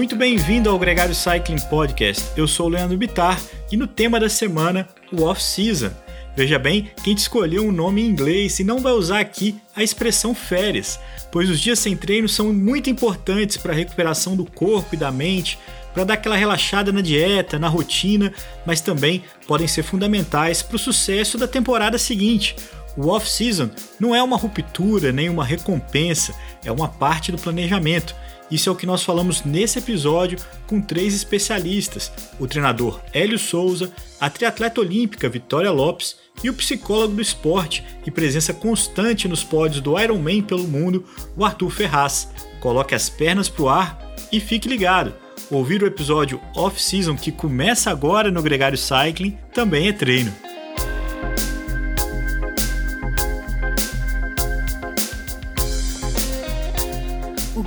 Muito bem-vindo ao Gregário Cycling Podcast. Eu sou o Leandro Bitar e no tema da semana, o off-season. Veja bem, quem escolheu um nome em inglês e não vai usar aqui a expressão férias, pois os dias sem treino são muito importantes para a recuperação do corpo e da mente, para dar aquela relaxada na dieta, na rotina, mas também podem ser fundamentais para o sucesso da temporada seguinte. O off-season não é uma ruptura nem uma recompensa, é uma parte do planejamento. Isso é o que nós falamos nesse episódio com três especialistas: o treinador Hélio Souza, a triatleta olímpica Vitória Lopes e o psicólogo do esporte e presença constante nos pódios do Ironman pelo mundo, o Arthur Ferraz. Coloque as pernas pro ar e fique ligado. Ouvir o episódio off-season que começa agora no Gregário Cycling também é treino.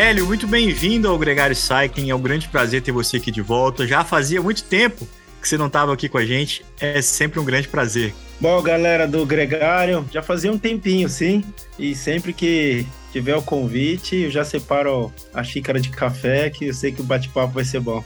Hélio, muito bem-vindo ao Gregário Cycling. É um grande prazer ter você aqui de volta. Já fazia muito tempo que você não estava aqui com a gente. É sempre um grande prazer. Bom, galera do Gregário, já fazia um tempinho, sim. E sempre que tiver o convite, eu já separo a xícara de café, que eu sei que o bate-papo vai ser bom.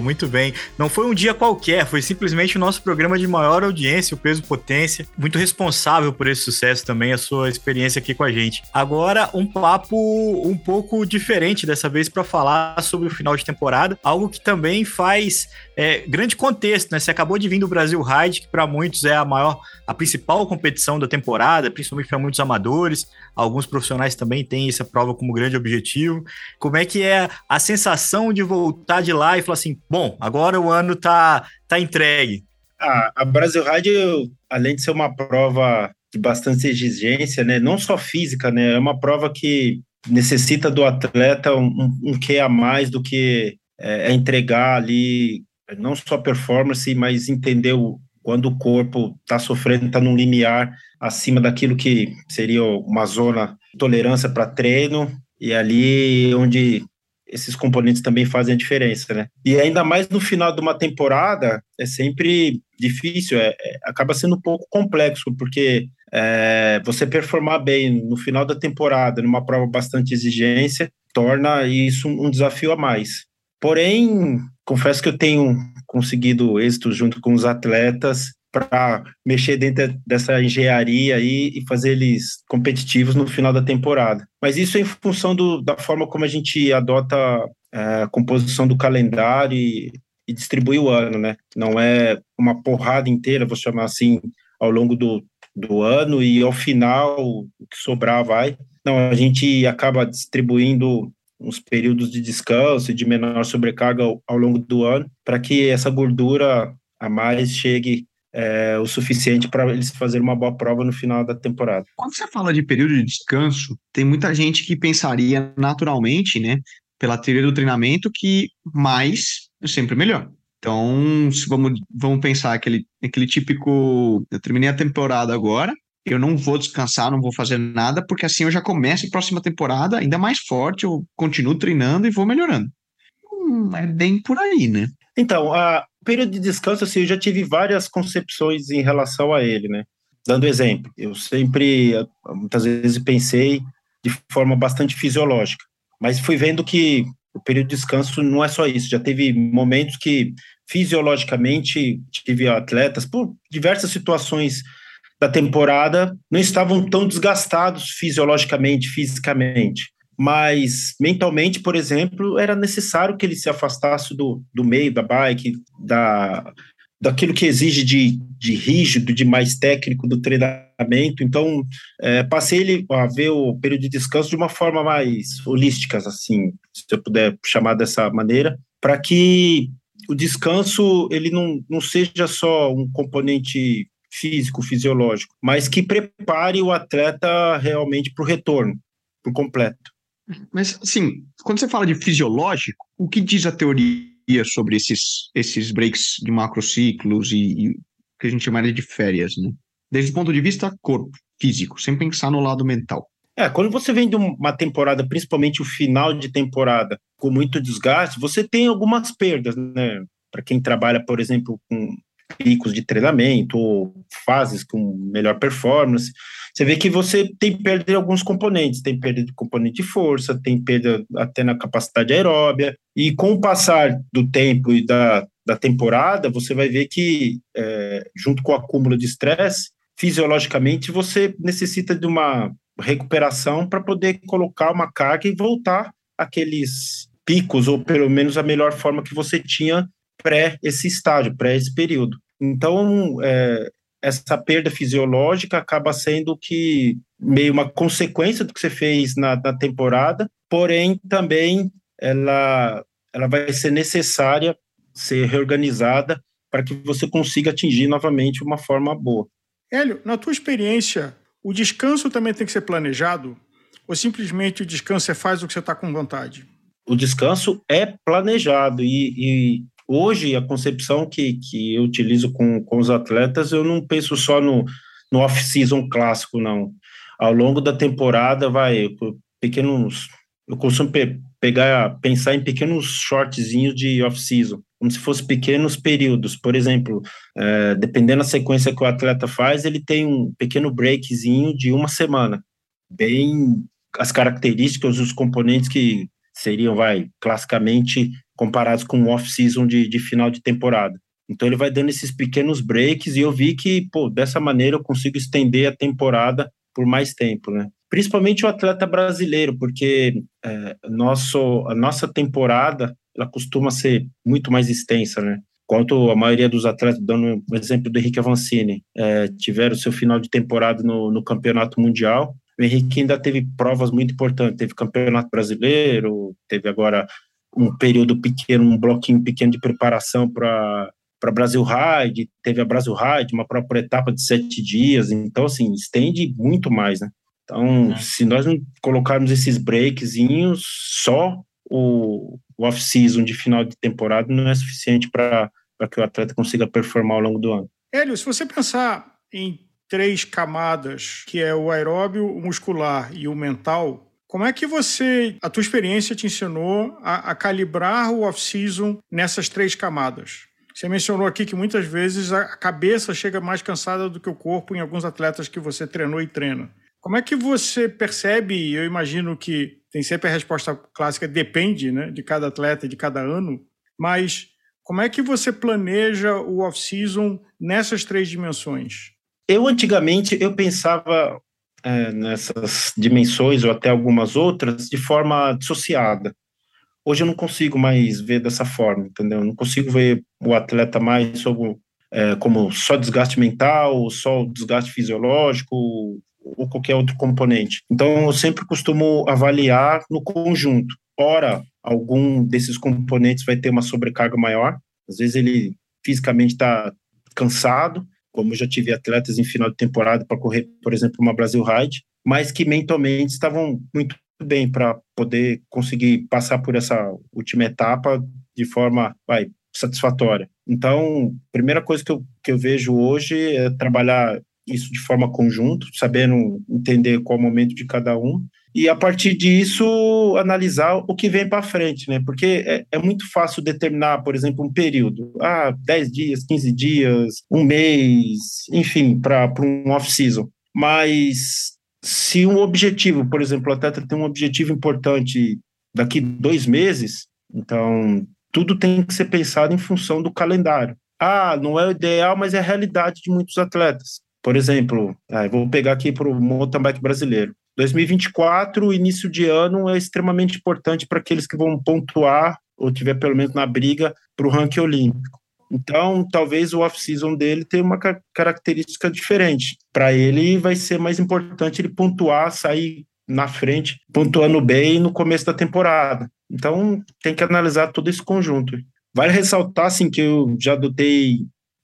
Muito bem. Não foi um dia qualquer, foi simplesmente o nosso programa de maior audiência, o Peso Potência. Muito responsável por esse sucesso também, a sua experiência aqui com a gente. Agora, um papo um pouco diferente dessa vez para falar sobre o final de temporada, algo que também faz é, grande contexto, né? Você acabou de vir do Brasil Ride, que para muitos é a maior, a principal competição da temporada, principalmente para muitos amadores. Alguns profissionais também têm essa prova como grande objetivo. Como é que é a sensação de voltar de lá e falar assim, bom, agora o ano tá, tá entregue? Ah, a Brasil Ride, além de ser uma prova de bastante exigência, né, não só física, né, é uma prova que necessita do atleta um, um, um quê a mais do que é, é entregar ali não só performance, mas entender o, quando o corpo está sofrendo, está num limiar acima daquilo que seria uma zona de tolerância para treino, e ali onde esses componentes também fazem a diferença, né? E ainda mais no final de uma temporada, é sempre difícil, é, é acaba sendo um pouco complexo, porque é, você performar bem no final da temporada, numa prova bastante exigência, torna isso um desafio a mais. Porém, confesso que eu tenho conseguido êxito junto com os atletas para mexer dentro dessa engenharia aí e fazer eles competitivos no final da temporada. Mas isso é em função do, da forma como a gente adota é, a composição do calendário e, e distribui o ano, né? Não é uma porrada inteira, vou chamar assim, ao longo do, do ano e ao final o que sobrar vai. Não, a gente acaba distribuindo uns períodos de descanso e de menor sobrecarga ao, ao longo do ano, para que essa gordura a mais chegue é, o suficiente para eles fazerem uma boa prova no final da temporada. Quando você fala de período de descanso, tem muita gente que pensaria naturalmente, né, pela teoria do treinamento, que mais é sempre melhor. Então, se vamos, vamos pensar aquele, aquele típico. Eu terminei a temporada agora, eu não vou descansar, não vou fazer nada, porque assim eu já começo a próxima temporada ainda mais forte, eu continuo treinando e vou melhorando. Hum, é bem por aí, né? Então, a período de descanso, assim, eu já tive várias concepções em relação a ele, né? Dando exemplo, eu sempre, muitas vezes, pensei de forma bastante fisiológica, mas fui vendo que o período de descanso não é só isso, já teve momentos que fisiologicamente tive atletas, por diversas situações da temporada não estavam tão desgastados fisiologicamente, fisicamente. Mas mentalmente, por exemplo, era necessário que ele se afastasse do, do meio da bike, da, daquilo que exige de, de rígido, de mais técnico do treinamento. Então, é, passei ele a ver o período de descanso de uma forma mais holística, assim, se eu puder chamar dessa maneira, para que o descanso ele não, não seja só um componente físico, fisiológico, mas que prepare o atleta realmente para o retorno, por completo. Mas, assim, quando você fala de fisiológico, o que diz a teoria sobre esses, esses breaks de macrociclos e, e que a gente chamaria de férias, né? Desde o ponto de vista corpo, físico, sem pensar no lado mental. É, quando você vem de uma temporada, principalmente o final de temporada, com muito desgaste, você tem algumas perdas, né? Para quem trabalha, por exemplo, com picos de treinamento ou fases com melhor performance, você vê que você tem perda de alguns componentes, tem perda de componente de força, tem perda até na capacidade aeróbia, e com o passar do tempo e da, da temporada, você vai ver que, é, junto com o acúmulo de estresse, fisiologicamente você necessita de uma recuperação para poder colocar uma carga e voltar aqueles picos, ou pelo menos a melhor forma que você tinha pré esse estágio, pré esse período. Então, é, essa perda fisiológica acaba sendo que meio uma consequência do que você fez na, na temporada, porém também ela, ela vai ser necessária ser reorganizada para que você consiga atingir novamente uma forma boa. Hélio, na tua experiência, o descanso também tem que ser planejado? Ou simplesmente o descanso você faz o que você está com vontade? O descanso é planejado e, e, hoje a concepção que, que eu utilizo com, com os atletas, eu não penso só no, no off-season clássico, não. Ao longo da temporada, vai, pequenos. Eu costumo pe pegar, pensar em pequenos shortzinhos de off-season como se fossem pequenos períodos. Por exemplo, é, dependendo da sequência que o atleta faz, ele tem um pequeno breakzinho de uma semana, bem as características, os componentes que seriam, vai, classicamente comparados com o off-season de, de final de temporada. Então ele vai dando esses pequenos breaks e eu vi que, pô, dessa maneira eu consigo estender a temporada por mais tempo, né? Principalmente o atleta brasileiro, porque é, nosso, a nossa temporada ela costuma ser muito mais extensa, né? Quanto a maioria dos atletas, dando o exemplo do Henrique Avancini, é, tiveram seu final de temporada no, no campeonato mundial, o Henrique ainda teve provas muito importantes, teve campeonato brasileiro, teve agora um período pequeno, um bloquinho pequeno de preparação para para Brasil Ride, teve a Brasil Ride, uma própria etapa de sete dias, então assim estende muito mais, né? Então, é. se nós não colocarmos esses breakzinhos, só o, o off-season de final de temporada não é suficiente para que o atleta consiga performar ao longo do ano. Hélio, se você pensar em três camadas, que é o aeróbio, o muscular e o mental, como é que você, a tua experiência te ensinou a, a calibrar o off-season nessas três camadas? Você mencionou aqui que muitas vezes a cabeça chega mais cansada do que o corpo em alguns atletas que você treinou e treina. Como é que você percebe? Eu imagino que tem sempre a resposta clássica, depende né, de cada atleta, de cada ano, mas como é que você planeja o off-season nessas três dimensões? Eu, antigamente, eu pensava é, nessas dimensões ou até algumas outras de forma dissociada. Hoje eu não consigo mais ver dessa forma, entendeu? Eu não consigo ver o atleta mais sobre, é, como só desgaste mental, só desgaste fisiológico, ou qualquer outro componente. Então, eu sempre costumo avaliar no conjunto. Ora, algum desses componentes vai ter uma sobrecarga maior, às vezes ele fisicamente está cansado, como eu já tive atletas em final de temporada para correr, por exemplo, uma Brasil Ride, mas que mentalmente estavam muito bem para poder conseguir passar por essa última etapa de forma vai, satisfatória. Então, primeira coisa que eu, que eu vejo hoje é trabalhar isso de forma conjunta, sabendo entender qual é o momento de cada um, e a partir disso analisar o que vem para frente, né? Porque é, é, muito fácil determinar, por exemplo, um período, ah, 10 dias, 15 dias, um mês, enfim, para um off-season. Mas se um objetivo, por exemplo, o atleta tem um objetivo importante daqui dois meses, então tudo tem que ser pensado em função do calendário. Ah, não é o ideal, mas é a realidade de muitos atletas. Por exemplo, ah, vou pegar aqui para o mountain bike brasileiro. 2024, início de ano, é extremamente importante para aqueles que vão pontuar ou tiver pelo menos na briga para o ranking olímpico. Então, talvez o off-season dele tenha uma característica diferente. Para ele, vai ser mais importante ele pontuar, sair na frente, pontuando bem no começo da temporada. Então, tem que analisar todo esse conjunto. Vale ressaltar, assim, que eu já adotei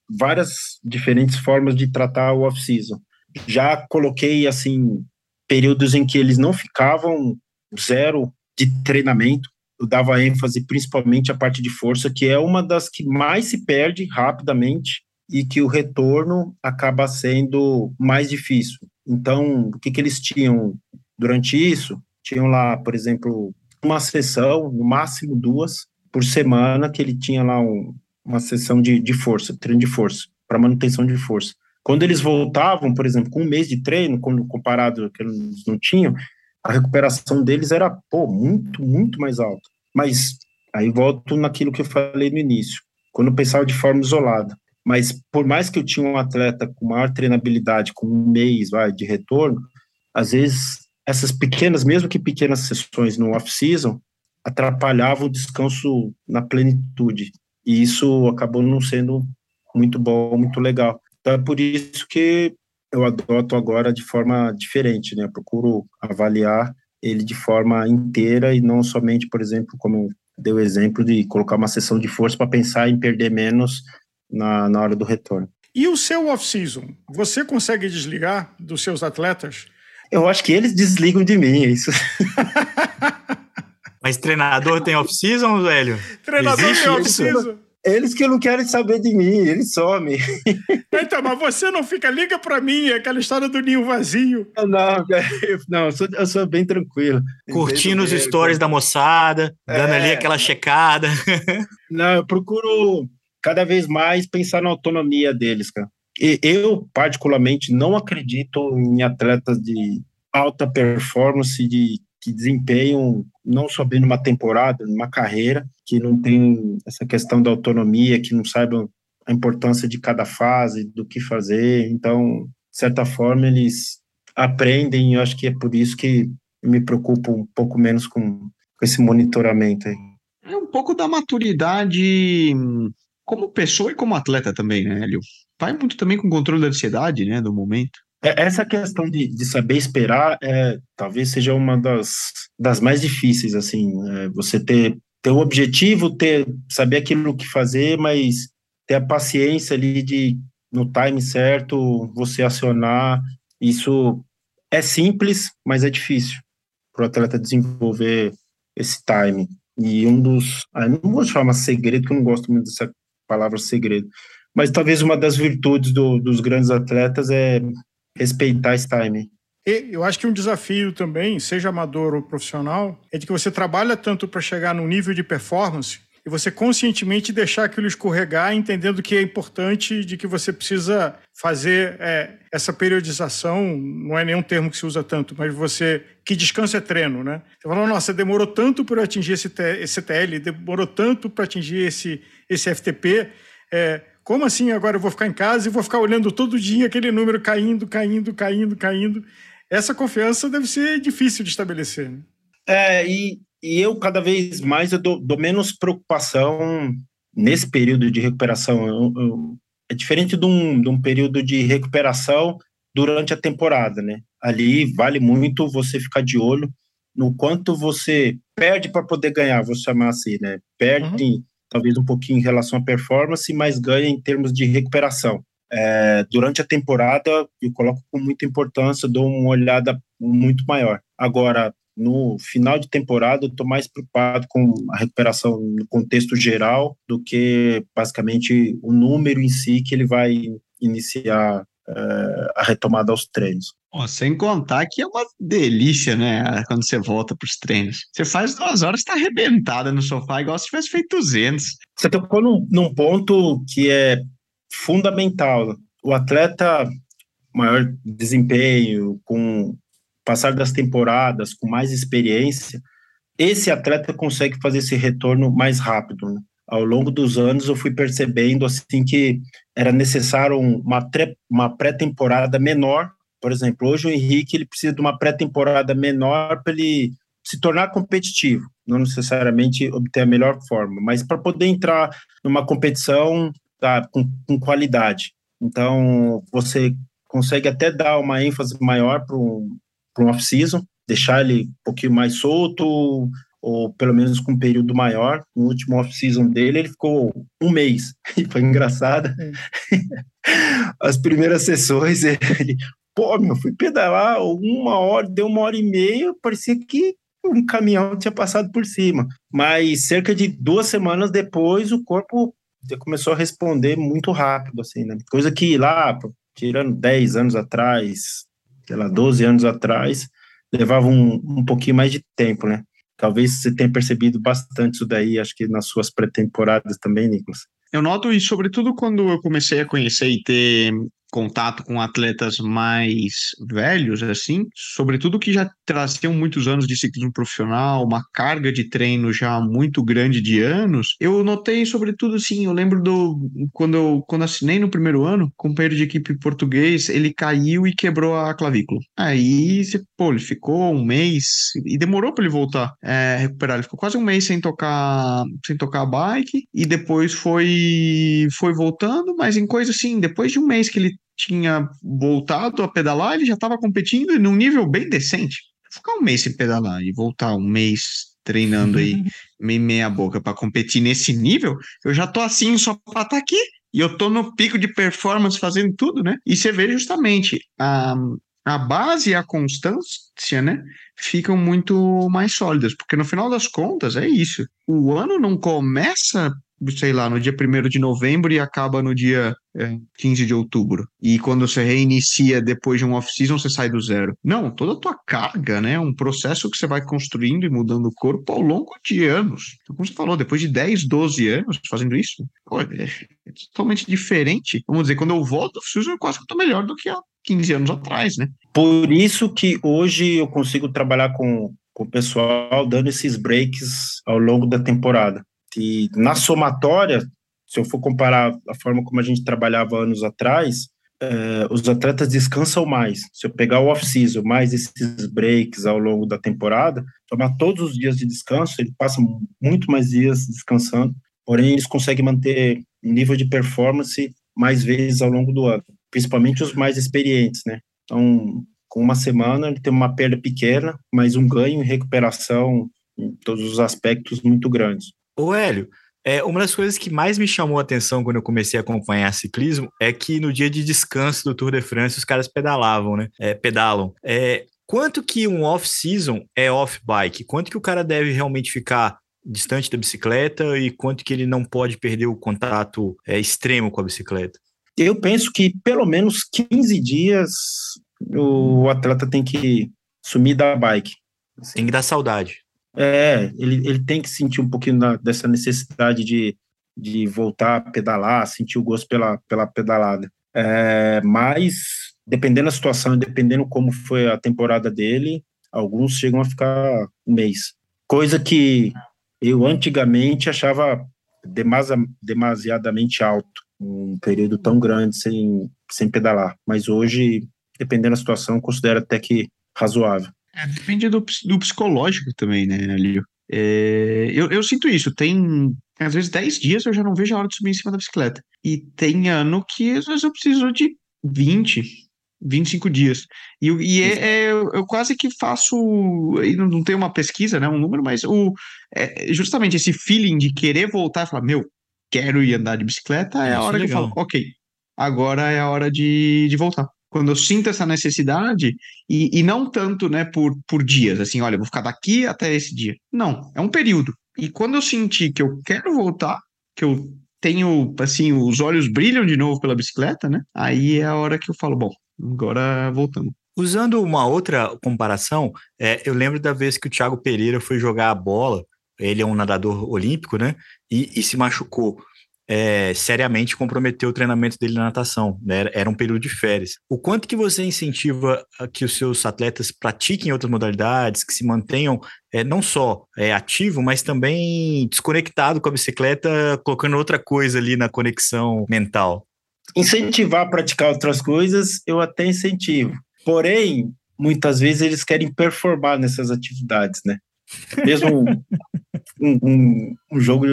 várias diferentes formas de tratar o off-season. Já coloquei, assim, períodos em que eles não ficavam zero de treinamento, eu dava ênfase principalmente à parte de força, que é uma das que mais se perde rapidamente e que o retorno acaba sendo mais difícil. Então, o que, que eles tinham durante isso? Tinham lá, por exemplo, uma sessão, no máximo duas, por semana, que ele tinha lá um, uma sessão de, de força, treino de força, para manutenção de força. Quando eles voltavam, por exemplo, com um mês de treino, quando comparado que eles não tinham, a recuperação deles era, pô, muito, muito mais alta. Mas aí volto naquilo que eu falei no início, quando eu pensava de forma isolada. Mas por mais que eu tinha um atleta com maior treinabilidade, com um mês vai, de retorno, às vezes essas pequenas, mesmo que pequenas sessões no off-season, atrapalhavam o descanso na plenitude. E isso acabou não sendo muito bom, muito legal. Então é por isso que eu adoto agora de forma diferente, né? Eu procuro avaliar ele de forma inteira e não somente, por exemplo, como deu exemplo de colocar uma sessão de força para pensar em perder menos na, na hora do retorno. E o seu off-season? Você consegue desligar dos seus atletas? Eu acho que eles desligam de mim, é isso. Mas treinador tem off-season, velho? Treinador Existe tem off-season? Eles que não querem saber de mim, eles somem. Então, mas você não fica, liga para mim, aquela história do ninho vazio. Não, não, eu sou, eu sou bem tranquilo. Curtindo os stories da moçada, dando é, ali aquela checada. Não, eu procuro cada vez mais pensar na autonomia deles, cara. E eu, particularmente, não acredito em atletas de alta performance, de que desempenham não só bem numa temporada, numa carreira, que não tem essa questão da autonomia, que não saibam a importância de cada fase, do que fazer. Então, de certa forma, eles aprendem, e eu acho que é por isso que me preocupo um pouco menos com, com esse monitoramento aí. É um pouco da maturidade como pessoa e como atleta também, né, Hélio? Vai muito também com o controle da ansiedade, né, do momento. É, essa questão de, de saber esperar é, talvez seja uma das, das mais difíceis, assim, é, você ter, ter o objetivo, ter, saber aquilo que fazer, mas ter a paciência ali de, no time certo, você acionar, isso é simples, mas é difícil para o atleta desenvolver esse time. E um dos, ah, não vou chamar segredo, que eu não gosto muito dessa palavra segredo, mas talvez uma das virtudes do, dos grandes atletas é respeitar esse timing. E eu acho que um desafio também, seja amador ou profissional, é de que você trabalha tanto para chegar num nível de performance e você conscientemente deixar aquilo escorregar, entendendo que é importante, de que você precisa fazer é, essa periodização, não é nenhum termo que se usa tanto, mas você, que descanso é treino, né? Você fala, nossa, demorou tanto para atingir esse, esse TL, demorou tanto para atingir esse, esse FTP, é, como assim agora eu vou ficar em casa e vou ficar olhando todo dia aquele número caindo, caindo, caindo, caindo? Essa confiança deve ser difícil de estabelecer. Né? É, e, e eu cada vez mais eu dou, dou menos preocupação nesse período de recuperação. Eu, eu, é diferente de um, de um período de recuperação durante a temporada, né? Ali vale muito você ficar de olho no quanto você perde para poder ganhar, vou chamar assim, né? Perde uhum talvez um pouquinho em relação à performance, mas ganha em termos de recuperação. É, durante a temporada, eu coloco com muita importância, dou uma olhada muito maior. Agora, no final de temporada, eu estou mais preocupado com a recuperação no contexto geral do que basicamente o número em si que ele vai iniciar é, a retomada aos treinos. Sem contar que é uma delícia, né? Quando você volta para os treinos. Você faz duas horas, está arrebentada no sofá, igual se tivesse feito 200. Você tocou num, num ponto que é fundamental. O atleta maior desempenho, com passar das temporadas, com mais experiência, esse atleta consegue fazer esse retorno mais rápido. Né? Ao longo dos anos, eu fui percebendo assim que era necessário uma, uma pré-temporada menor por exemplo, hoje o Henrique ele precisa de uma pré-temporada menor para ele se tornar competitivo, não necessariamente obter a melhor forma, mas para poder entrar numa competição tá, com, com qualidade. Então, você consegue até dar uma ênfase maior para um, off-season, deixar ele um pouquinho mais solto, ou pelo menos com um período maior. No último off-season dele, ele ficou um mês, e foi engraçado. As primeiras sessões, ele, pô, meu, fui pedalar uma hora, deu uma hora e meia, parecia que um caminhão tinha passado por cima. Mas cerca de duas semanas depois, o corpo começou a responder muito rápido, assim, né? Coisa que lá, tirando 10 anos atrás, sei lá, 12 anos atrás, levava um, um pouquinho mais de tempo, né? Talvez você tenha percebido bastante isso daí, acho que nas suas pré-temporadas também, Nicolas. Eu noto, e sobretudo quando eu comecei a conhecer e ter contato com atletas mais velhos, assim, sobretudo que já traziam muitos anos de ciclismo profissional, uma carga de treino já muito grande de anos, eu notei, sobretudo, assim, eu lembro do quando eu quando assinei no primeiro ano, companheiro de equipe português, ele caiu e quebrou a clavícula. Aí, pô, ele ficou um mês e demorou para ele voltar, é, recuperar. Ele ficou quase um mês sem tocar, sem tocar a bike e depois foi foi voltando, mas em coisa assim, depois de um mês que ele tinha voltado a pedalar, ele já estava competindo num nível bem decente. Ficar um mês sem pedalar e voltar um mês treinando aí meio meia boca para competir nesse nível, eu já tô assim só para estar tá aqui e eu tô no pico de performance fazendo tudo, né? E você vê justamente a, a base e a constância, né, ficam muito mais sólidas, porque no final das contas é isso. O ano não começa sei lá, no dia 1 de novembro e acaba no dia é, 15 de outubro. E quando você reinicia depois de um off-season, você sai do zero. Não, toda a tua carga, né? Um processo que você vai construindo e mudando o corpo ao longo de anos. Então, como você falou, depois de 10, 12 anos fazendo isso, pô, é, é totalmente diferente. Vamos dizer, quando eu volto off-season, eu quase que tô melhor do que há 15 anos atrás, né? Por isso que hoje eu consigo trabalhar com, com o pessoal dando esses breaks ao longo da temporada que na somatória, se eu for comparar a forma como a gente trabalhava anos atrás, é, os atletas descansam mais. Se eu pegar o off-season mais esses breaks ao longo da temporada, tomar todos os dias de descanso, ele passa muito mais dias descansando, porém eles conseguem manter nível de performance mais vezes ao longo do ano, principalmente os mais experientes, né? Então, com uma semana ele tem uma perda pequena, mas um ganho em recuperação em todos os aspectos muito grandes. Ô Hélio, é, uma das coisas que mais me chamou a atenção quando eu comecei a acompanhar ciclismo é que no dia de descanso do Tour de France os caras pedalavam, né? É, pedalam. É, quanto que um off-season é off-bike? Quanto que o cara deve realmente ficar distante da bicicleta e quanto que ele não pode perder o contato é, extremo com a bicicleta? Eu penso que pelo menos 15 dias o atleta tem que sumir da bike. Tem que dar saudade. É, ele, ele tem que sentir um pouquinho dessa necessidade de, de voltar a pedalar, sentir o gosto pela, pela pedalada. É, mas, dependendo da situação, dependendo como foi a temporada dele, alguns chegam a ficar um mês. Coisa que eu antigamente achava demasa, demasiadamente alto, um período tão grande sem, sem pedalar. Mas hoje, dependendo da situação, considero até que razoável. É, depende do, do psicológico também, né, Alio? É, eu, eu sinto isso. Tem, às vezes, 10 dias eu já não vejo a hora de subir em cima da bicicleta. E tem ano que, às vezes, eu preciso de 20, 25 dias. E, e é, é, eu quase que faço. Não, não tenho uma pesquisa, né, um número, mas o, é, justamente esse feeling de querer voltar e falar: meu, quero ir andar de bicicleta, é a hora que eu falo: ok, agora é a hora de, de voltar quando eu sinto essa necessidade, e, e não tanto né, por, por dias, assim, olha, vou ficar daqui até esse dia. Não, é um período. E quando eu sentir que eu quero voltar, que eu tenho, assim, os olhos brilham de novo pela bicicleta, né? Aí é a hora que eu falo, bom, agora voltamos. Usando uma outra comparação, é, eu lembro da vez que o Thiago Pereira foi jogar a bola, ele é um nadador olímpico, né? E, e se machucou é, seriamente comprometeu o treinamento dele na natação, né? Era um período de férias. O quanto que você incentiva que os seus atletas pratiquem outras modalidades, que se mantenham é, não só é, ativo, mas também desconectado com a bicicleta, colocando outra coisa ali na conexão mental? Incentivar a praticar outras coisas, eu até incentivo. Porém, muitas vezes eles querem performar nessas atividades, né? Mesmo um, um, um jogo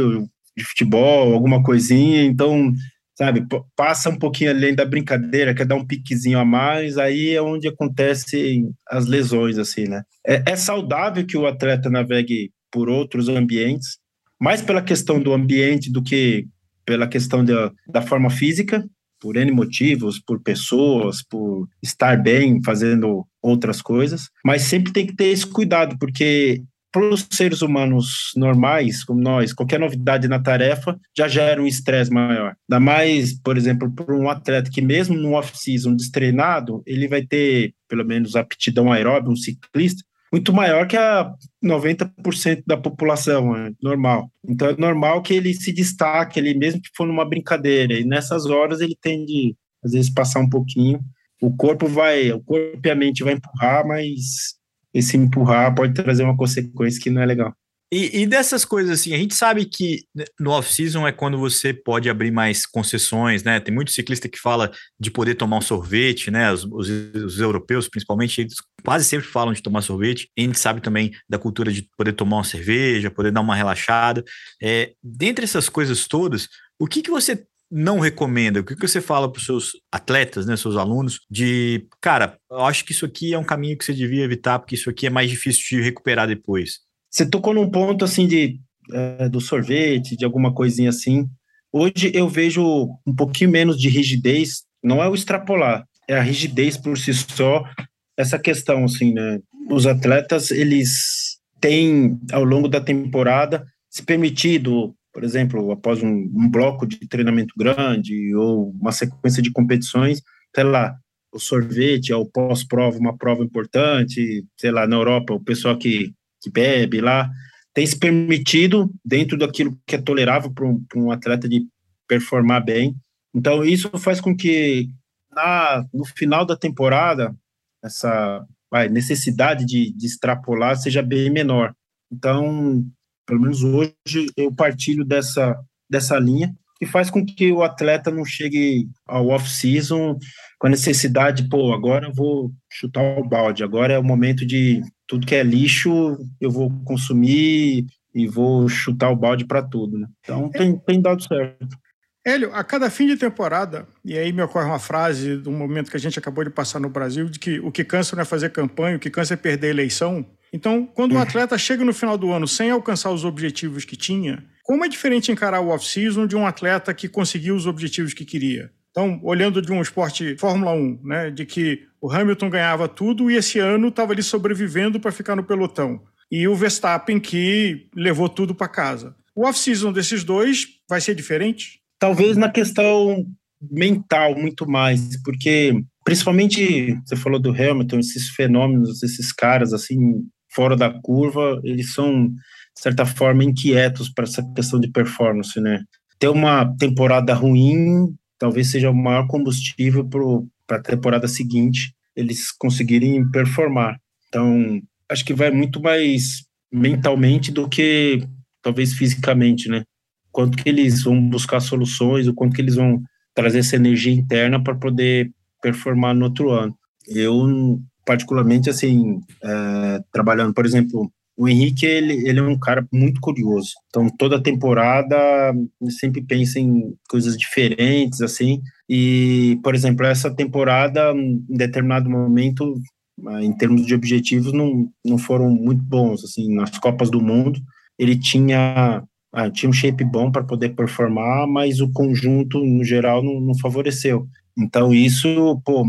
de futebol, alguma coisinha, então, sabe, passa um pouquinho além da brincadeira, quer dar um piquezinho a mais, aí é onde acontecem as lesões, assim, né? É, é saudável que o atleta navegue por outros ambientes, mais pela questão do ambiente do que pela questão da, da forma física, por N motivos, por pessoas, por estar bem fazendo outras coisas, mas sempre tem que ter esse cuidado, porque para os seres humanos normais, como nós, qualquer novidade na tarefa já gera um estresse maior. Ainda mais, por exemplo, para um atleta que mesmo no off-season destreinado, ele vai ter, pelo menos, aptidão aeróbica, um ciclista, muito maior que a 90% da população, é normal. Então é normal que ele se destaque, ele mesmo que for numa brincadeira, e nessas horas ele tende, às vezes, passar um pouquinho. O corpo vai, o corpo e a mente vai empurrar, mas esse empurrar pode trazer uma consequência que não é legal. E, e, dessas coisas assim, a gente sabe que no off-season é quando você pode abrir mais concessões, né? Tem muito ciclista que fala de poder tomar um sorvete, né? Os, os, os, europeus, principalmente, eles quase sempre falam de tomar sorvete. A gente sabe também da cultura de poder tomar uma cerveja, poder dar uma relaxada. É, dentre essas coisas todas, o que, que você não recomenda? O que, que você fala para os seus atletas, né, seus alunos, de, cara, eu acho que isso aqui é um caminho que você devia evitar, porque isso aqui é mais difícil de recuperar depois? Você tocou num ponto, assim, de, é, do sorvete, de alguma coisinha assim. Hoje eu vejo um pouquinho menos de rigidez, não é o extrapolar, é a rigidez por si só, essa questão, assim, né? Os atletas, eles têm, ao longo da temporada, se permitido por exemplo, após um, um bloco de treinamento grande ou uma sequência de competições, sei lá, o sorvete, ao pós-prova, uma prova importante, sei lá, na Europa, o pessoal que, que bebe lá, tem se permitido, dentro daquilo que é tolerável para um, um, atleta de performar bem. Então, isso faz com que, na, no final da temporada, essa vai, necessidade de, de extrapolar seja bem menor. Então, pelo menos hoje eu partilho dessa, dessa linha que faz com que o atleta não chegue ao off-season com a necessidade, pô, agora eu vou chutar o balde, agora é o momento de tudo que é lixo eu vou consumir e vou chutar o balde para tudo, né? Então tem, tem dado certo. Hélio, a cada fim de temporada, e aí me ocorre uma frase um momento que a gente acabou de passar no Brasil, de que o que cansa não é fazer campanha, o que cansa é perder a eleição. Então, quando o um atleta chega no final do ano sem alcançar os objetivos que tinha, como é diferente encarar o off-season de um atleta que conseguiu os objetivos que queria? Então, olhando de um esporte Fórmula 1, né, de que o Hamilton ganhava tudo e esse ano estava ali sobrevivendo para ficar no pelotão. E o Verstappen que levou tudo para casa. O off-season desses dois vai ser diferente? Talvez na questão mental muito mais, porque principalmente você falou do Hamilton, esses fenômenos, esses caras assim fora da curva, eles são, de certa forma, inquietos para essa questão de performance, né? Ter uma temporada ruim talvez seja o maior combustível para a temporada seguinte eles conseguirem performar. Então, acho que vai muito mais mentalmente do que talvez fisicamente, né? Quanto que eles vão buscar soluções, o quanto que eles vão trazer essa energia interna para poder performar no outro ano. Eu particularmente, assim, é, trabalhando, por exemplo, o Henrique, ele, ele é um cara muito curioso. Então, toda temporada, sempre pensa em coisas diferentes, assim. E, por exemplo, essa temporada, em determinado momento, em termos de objetivos, não, não foram muito bons, assim, nas Copas do Mundo. Ele tinha, ah, tinha um shape bom para poder performar, mas o conjunto, no geral, não, não favoreceu. Então, isso, pô,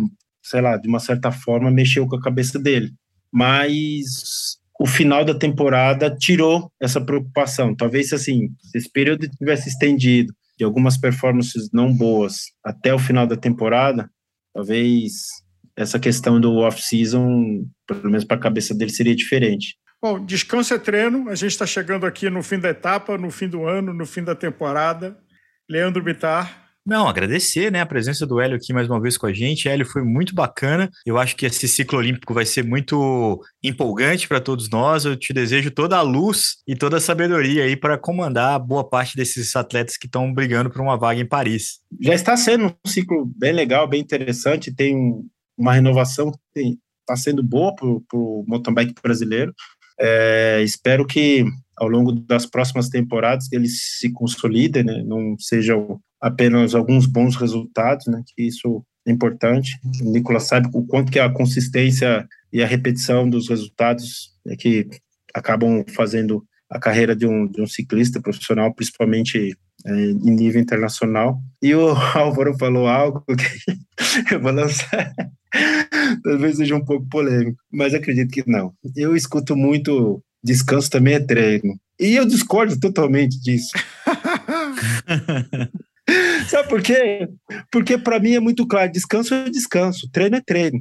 sei lá, de uma certa forma mexeu com a cabeça dele. Mas o final da temporada tirou essa preocupação. Talvez assim, se esse período tivesse estendido de algumas performances não boas até o final da temporada, talvez essa questão do off-season, pelo menos para a cabeça dele, seria diferente. Bom, descanso é treino. A gente está chegando aqui no fim da etapa, no fim do ano, no fim da temporada. Leandro Bitar, não, agradecer né, a presença do Hélio aqui mais uma vez com a gente. Hélio foi muito bacana. Eu acho que esse ciclo olímpico vai ser muito empolgante para todos nós. Eu te desejo toda a luz e toda a sabedoria aí para comandar boa parte desses atletas que estão brigando por uma vaga em Paris. Já está sendo um ciclo bem legal, bem interessante. Tem uma renovação que está sendo boa para o mountain bike brasileiro. É, espero que ao longo das próximas temporadas eles se consolidem, né? não sejam apenas alguns bons resultados, né? Que isso é importante. O Nicolas sabe o quanto que a consistência e a repetição dos resultados é que acabam fazendo a carreira de um, de um ciclista profissional, principalmente é, em nível internacional. E o Álvaro falou algo que eu vou lançar, talvez seja um pouco polêmico, mas acredito que não. Eu escuto muito descanso também é treino. E eu discordo totalmente disso. Sabe por quê? Porque para mim é muito claro: descanso é descanso, treino é treino.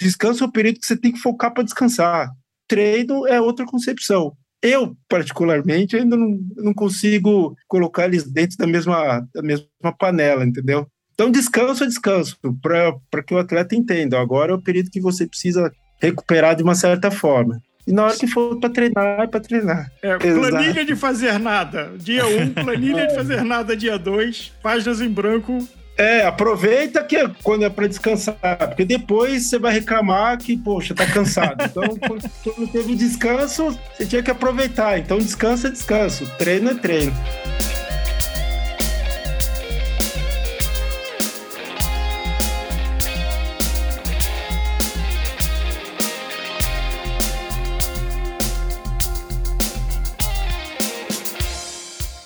Descanso é o período que você tem que focar para descansar. Treino é outra concepção. Eu, particularmente, ainda não, não consigo colocar eles dentro da mesma, da mesma panela, entendeu? Então, descanso é descanso, para que o atleta entenda. Agora é o período que você precisa recuperar de uma certa forma. E na hora que for para treinar, é para treinar. É, planilha de fazer nada. Dia 1, um, planilha de fazer nada. Dia 2, páginas em branco. É, aproveita que é quando é para descansar, porque depois você vai reclamar que, poxa, tá cansado. Então, quando teve descanso, você tinha que aproveitar. Então, descanso é descanso, treino é treino.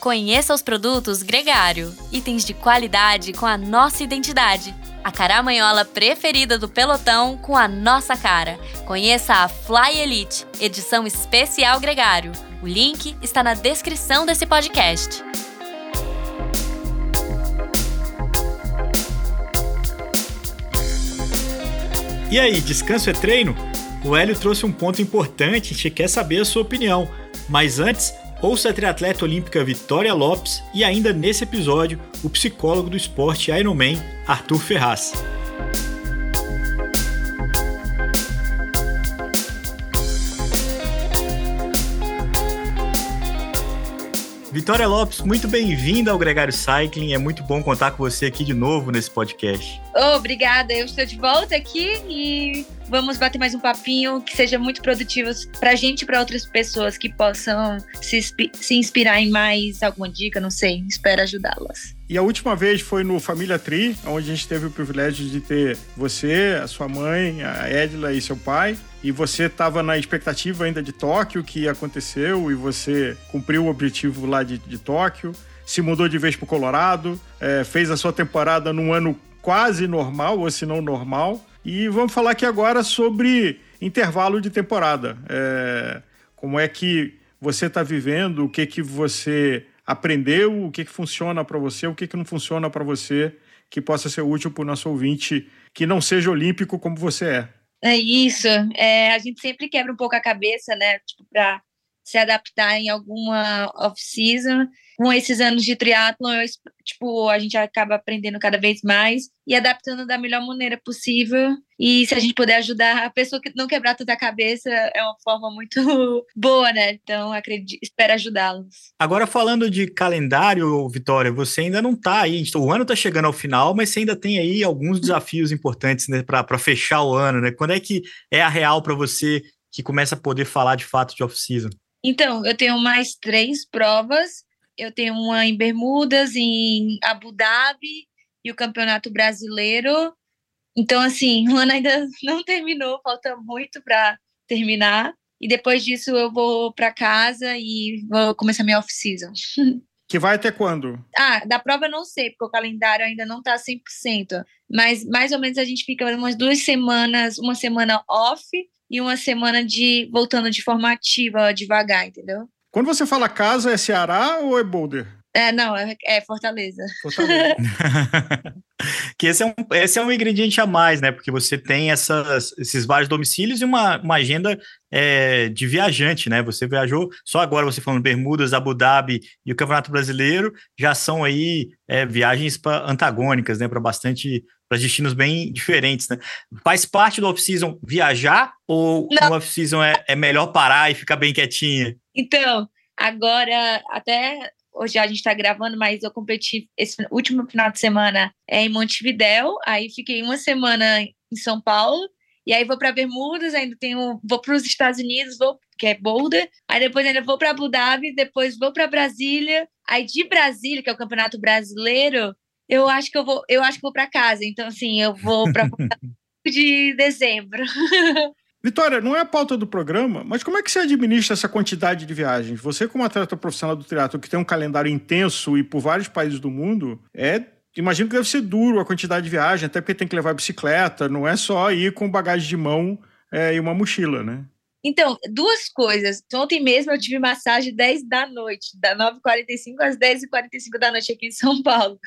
Conheça os produtos Gregário, itens de qualidade com a nossa identidade. A caramanhola preferida do pelotão com a nossa cara. Conheça a Fly Elite, edição especial Gregário. O link está na descrição desse podcast. E aí, descanso é treino? O Hélio trouxe um ponto importante e quer saber a sua opinião. Mas antes, Ouça a triatleta olímpica Vitória Lopes e ainda nesse episódio, o psicólogo do esporte Ironman, Arthur Ferraz. Vitória Lopes, muito bem-vinda ao Gregário Cycling. É muito bom contar com você aqui de novo nesse podcast. Obrigada, eu estou de volta aqui e Vamos bater mais um papinho que seja muito produtivo para a gente e para outras pessoas que possam se, se inspirar em mais alguma dica, não sei. Espero ajudá-las. E a última vez foi no Família Tri, onde a gente teve o privilégio de ter você, a sua mãe, a Edla e seu pai. E você estava na expectativa ainda de Tóquio, que aconteceu, e você cumpriu o objetivo lá de, de Tóquio. Se mudou de vez para o Colorado, é, fez a sua temporada num ano quase normal, ou se não normal. E vamos falar aqui agora sobre intervalo de temporada. É, como é que você está vivendo, o que, que você aprendeu, o que, que funciona para você, o que, que não funciona para você, que possa ser útil para o nosso ouvinte que não seja olímpico como você é. É isso. É, a gente sempre quebra um pouco a cabeça, né? Tipo, para se adaptar em alguma off-season com esses anos de triatlon, eu, tipo, a gente acaba aprendendo cada vez mais e adaptando da melhor maneira possível. E se a gente puder ajudar a pessoa que não quebrar toda a cabeça, é uma forma muito boa, né? Então, acredito, espero ajudá-los. Agora, falando de calendário, Vitória, você ainda não está aí. O ano está chegando ao final, mas você ainda tem aí alguns desafios importantes né, para fechar o ano, né? Quando é que é a real para você que começa a poder falar de fato de off-season? Então, eu tenho mais três provas eu tenho uma em Bermudas, em Abu Dhabi e o Campeonato Brasileiro. Então, assim, o ano ainda não terminou, falta muito para terminar. E depois disso eu vou para casa e vou começar minha off-season. Que vai até quando? Ah, da prova eu não sei, porque o calendário ainda não está 100%. Mas mais ou menos a gente fica umas duas semanas, uma semana off e uma semana de voltando de forma ativa, devagar, entendeu? Quando você fala casa, é Ceará ou é Boulder? É, não, é, é Fortaleza. Fortaleza. que esse é, um, esse é um ingrediente a mais, né? Porque você tem essas, esses vários domicílios e uma, uma agenda é, de viajante, né? Você viajou, só agora você falando Bermudas, Abu Dhabi e o Campeonato Brasileiro, já são aí é, viagens pra, antagônicas, né? Para bastante para destinos bem diferentes, né? Faz parte do off-season viajar ou Não. no off-season é, é melhor parar e ficar bem quietinha? Então, agora até hoje a gente está gravando, mas eu competi esse último final de semana é em Montevidéu, aí fiquei uma semana em São Paulo, e aí vou para Bermudas, ainda tenho, vou para os Estados Unidos, vou que é Boulder, aí depois ainda vou para Abu Dhabi, depois vou para Brasília, aí de Brasília, que é o Campeonato Brasileiro, eu acho que eu vou, eu acho que vou para casa. Então assim, eu vou para de dezembro. Vitória, não é a pauta do programa, mas como é que você administra essa quantidade de viagens? Você, como atleta profissional do triatlo, que tem um calendário intenso e por vários países do mundo, é imagino que deve ser duro a quantidade de viagem, até porque tem que levar bicicleta, não é só ir com bagagem de mão é, e uma mochila, né? Então, duas coisas. Ontem mesmo eu tive massagem 10 da noite, da 9h45 às 10h45 da noite aqui em São Paulo,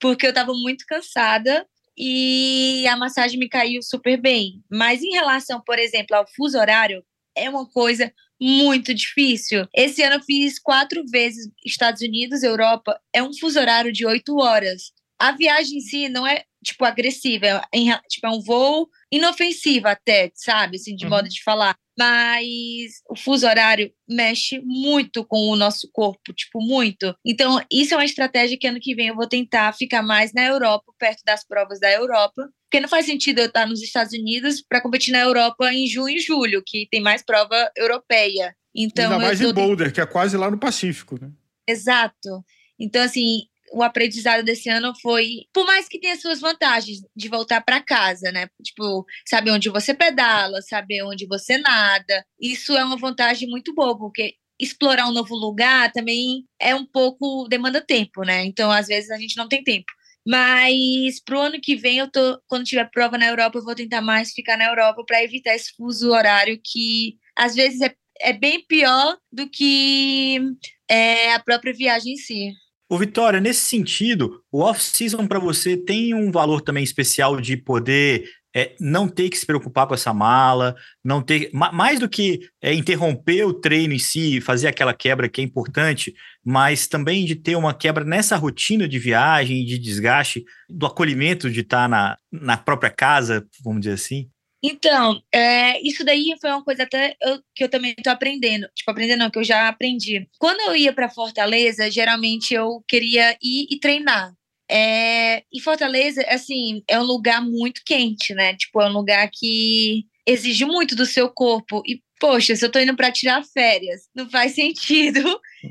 porque eu estava muito cansada e a massagem me caiu super bem. Mas em relação, por exemplo, ao fuso horário, é uma coisa muito difícil. Esse ano eu fiz quatro vezes Estados Unidos, Europa. É um fuso horário de oito horas. A viagem em si não é, tipo, agressiva. É, tipo, é um voo inofensivo até, sabe? Assim, de uhum. modo de falar mas o fuso horário mexe muito com o nosso corpo, tipo, muito. Então, isso é uma estratégia que ano que vem eu vou tentar ficar mais na Europa, perto das provas da Europa, porque não faz sentido eu estar nos Estados Unidos para competir na Europa em junho e julho, que tem mais prova europeia. Então, Ainda mais em Boulder, que é quase lá no Pacífico, né? Exato. Então, assim, o aprendizado desse ano foi, por mais que tenha suas vantagens de voltar para casa, né? Tipo, saber onde você pedala, saber onde você nada. Isso é uma vantagem muito boa, porque explorar um novo lugar também é um pouco demanda tempo, né? Então, às vezes a gente não tem tempo. Mas pro ano que vem, eu tô, quando tiver prova na Europa, eu vou tentar mais ficar na Europa para evitar esse fuso horário que às vezes é, é bem pior do que é, a própria viagem em si. O Vitória, nesse sentido, o off-season para você tem um valor também especial de poder é, não ter que se preocupar com essa mala, não ter mais do que é, interromper o treino em si, fazer aquela quebra que é importante, mas também de ter uma quebra nessa rotina de viagem, de desgaste, do acolhimento de estar na, na própria casa, vamos dizer assim. Então, é, isso daí foi uma coisa até eu, que eu também estou aprendendo. Tipo, aprendendo não, que eu já aprendi. Quando eu ia para Fortaleza, geralmente eu queria ir e treinar. É, e Fortaleza, assim, é um lugar muito quente, né? Tipo, é um lugar que exige muito do seu corpo. E, poxa, se eu tô indo para tirar férias, não faz sentido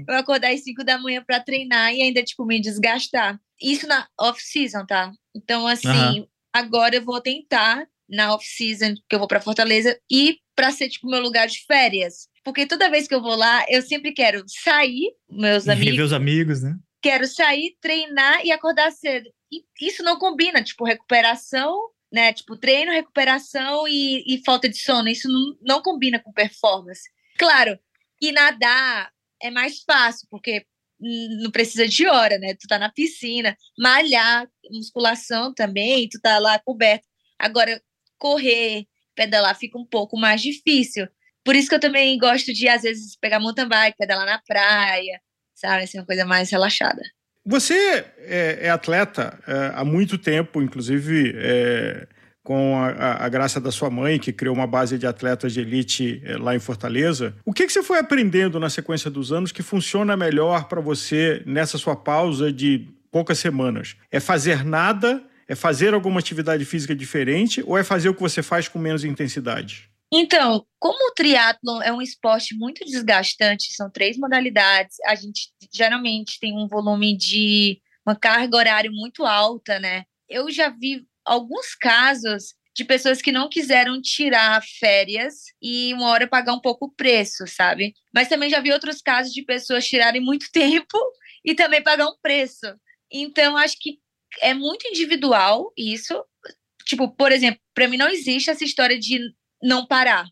eu acordar às 5 da manhã para treinar e ainda, tipo, me desgastar. Isso na off-season, tá? Então, assim, uhum. agora eu vou tentar na off-season, que eu vou para Fortaleza, e para ser, tipo, meu lugar de férias. Porque toda vez que eu vou lá, eu sempre quero sair, meus amigos. Rever os amigos, né? Quero sair, treinar e acordar cedo. E isso não combina, tipo, recuperação, né? Tipo, treino, recuperação e, e falta de sono. Isso não, não combina com performance. Claro, e nadar é mais fácil, porque não precisa de hora, né? Tu tá na piscina, malhar, musculação também, tu tá lá coberto. Agora, correr, pedalar fica um pouco mais difícil. Por isso que eu também gosto de, às vezes, pegar mountain bike, pedalar na praia, sabe? Assim, uma coisa mais relaxada. Você é, é atleta é, há muito tempo, inclusive é, com a, a, graça da sua mãe, que criou uma base de atletas de elite é, lá em Fortaleza. O que, que você foi aprendendo na sequência dos anos que funciona melhor para você nessa sua pausa de poucas semanas? É fazer nada é fazer alguma atividade física diferente ou é fazer o que você faz com menos intensidade? Então, como o triatlon é um esporte muito desgastante, são três modalidades, a gente geralmente tem um volume de uma carga horária muito alta, né? Eu já vi alguns casos de pessoas que não quiseram tirar férias e uma hora pagar um pouco o preço, sabe? Mas também já vi outros casos de pessoas tirarem muito tempo e também pagar um preço. Então, acho que é muito individual isso. Tipo, por exemplo, para mim não existe essa história de não parar.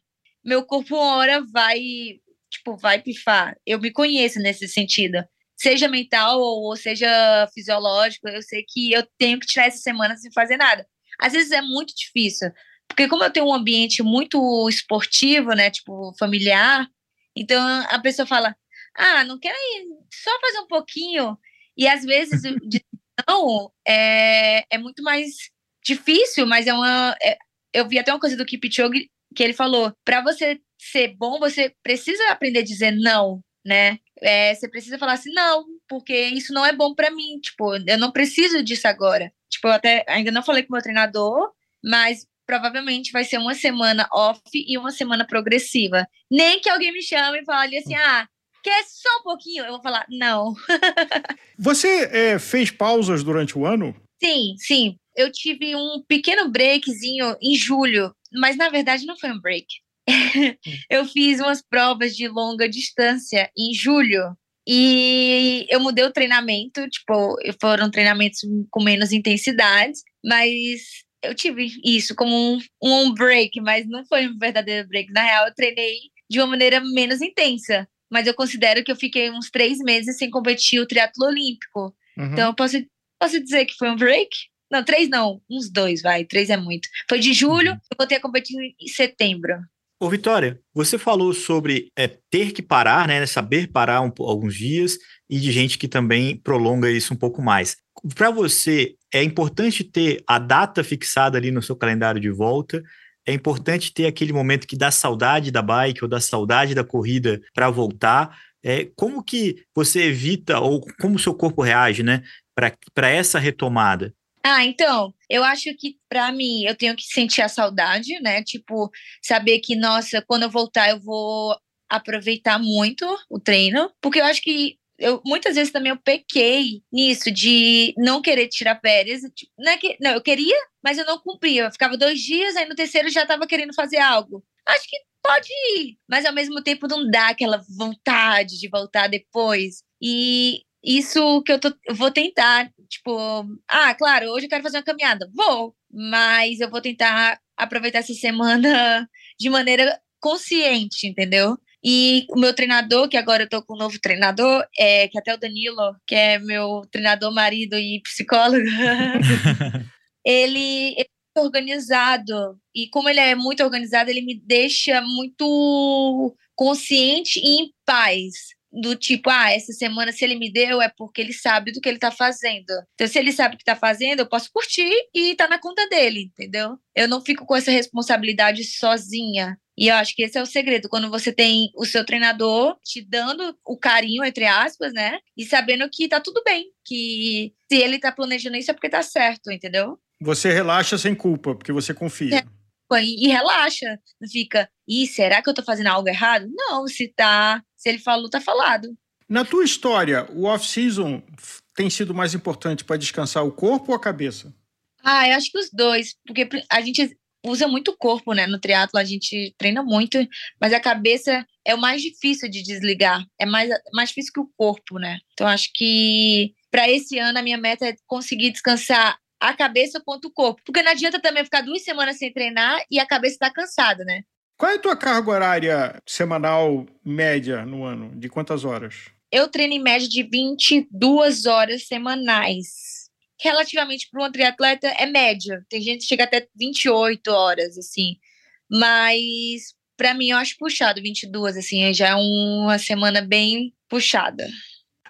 Meu corpo uma hora vai, tipo, vai pifar. Eu me conheço nesse sentido. Seja mental ou seja fisiológico, eu sei que eu tenho que tirar essa semana sem fazer nada. Às vezes é muito difícil, porque como eu tenho um ambiente muito esportivo, né, tipo, familiar, então a pessoa fala: "Ah, não quero ir, só fazer um pouquinho". E às vezes de não, é, é muito mais difícil, mas é uma. É, eu vi até uma coisa do Kipchoge que ele falou: para você ser bom, você precisa aprender a dizer não, né? É, você precisa falar assim, não, porque isso não é bom para mim. Tipo, eu não preciso disso agora. Tipo, eu até ainda não falei com o meu treinador, mas provavelmente vai ser uma semana off e uma semana progressiva. Nem que alguém me chame e fale assim, ah, quer só um pouquinho? Eu vou falar, não. Você é, fez pausas durante o ano? Sim, sim. Eu tive um pequeno breakzinho em julho, mas na verdade não foi um break. eu fiz umas provas de longa distância em julho. E eu mudei o treinamento, tipo, foram treinamentos com menos intensidade, mas eu tive isso como um, um break, mas não foi um verdadeiro break. Na real, eu treinei de uma maneira menos intensa, mas eu considero que eu fiquei uns três meses sem competir o triatlo olímpico. Uhum. Então, eu posso, posso dizer que foi um break? Não, três não, uns dois, vai, três é muito. Foi de julho, uhum. eu voltei a competir em setembro. Ô, Vitória, você falou sobre é, ter que parar, né? Saber parar um, alguns dias e de gente que também prolonga isso um pouco mais. Para você, é importante ter a data fixada ali no seu calendário de volta. É importante ter aquele momento que dá saudade da bike ou dá saudade da corrida para voltar. É, como que você evita ou como o seu corpo reage, né, para essa retomada? Ah, então, eu acho que para mim eu tenho que sentir a saudade, né? Tipo, saber que, nossa, quando eu voltar eu vou aproveitar muito o treino, porque eu acho que eu muitas vezes também eu pequei nisso de não querer tirar férias. Tipo, não, é que, não, eu queria, mas eu não cumpria. Eu ficava dois dias, aí no terceiro já estava querendo fazer algo. Acho que pode ir, mas ao mesmo tempo não dá aquela vontade de voltar depois. E isso que eu, tô, eu vou tentar, tipo, ah, claro, hoje eu quero fazer uma caminhada, vou, mas eu vou tentar aproveitar essa semana de maneira consciente, entendeu? E o meu treinador, que agora eu tô com um novo treinador, é que até o Danilo, que é meu treinador, marido e psicólogo, ele, ele é organizado. E como ele é muito organizado, ele me deixa muito consciente e em paz do tipo, ah, essa semana se ele me deu é porque ele sabe do que ele tá fazendo. Então, se ele sabe o que tá fazendo, eu posso curtir e tá na conta dele, entendeu? Eu não fico com essa responsabilidade sozinha. E eu acho que esse é o segredo, quando você tem o seu treinador te dando o carinho, entre aspas, né? E sabendo que tá tudo bem, que se ele tá planejando isso é porque tá certo, entendeu? Você relaxa sem culpa, porque você confia. É e, e relaxa. Não fica, ih, será que eu tô fazendo algo errado? Não, se tá, se ele falou, tá falado. Na tua história, o off-season tem sido mais importante para descansar o corpo ou a cabeça? Ah, eu acho que os dois, porque a gente usa muito o corpo, né? No triatlo a gente treina muito, mas a cabeça é o mais difícil de desligar, é mais, mais difícil que o corpo, né? Então acho que para esse ano a minha meta é conseguir descansar a cabeça quanto o corpo. Porque não adianta também ficar duas semanas sem treinar e a cabeça está cansada, né? Qual é a tua carga horária semanal média no ano? De quantas horas? Eu treino em média de 22 horas semanais. Relativamente para um triatleta é média. Tem gente que chega até 28 horas, assim. Mas para mim eu acho puxado 22, assim, já é uma semana bem puxada.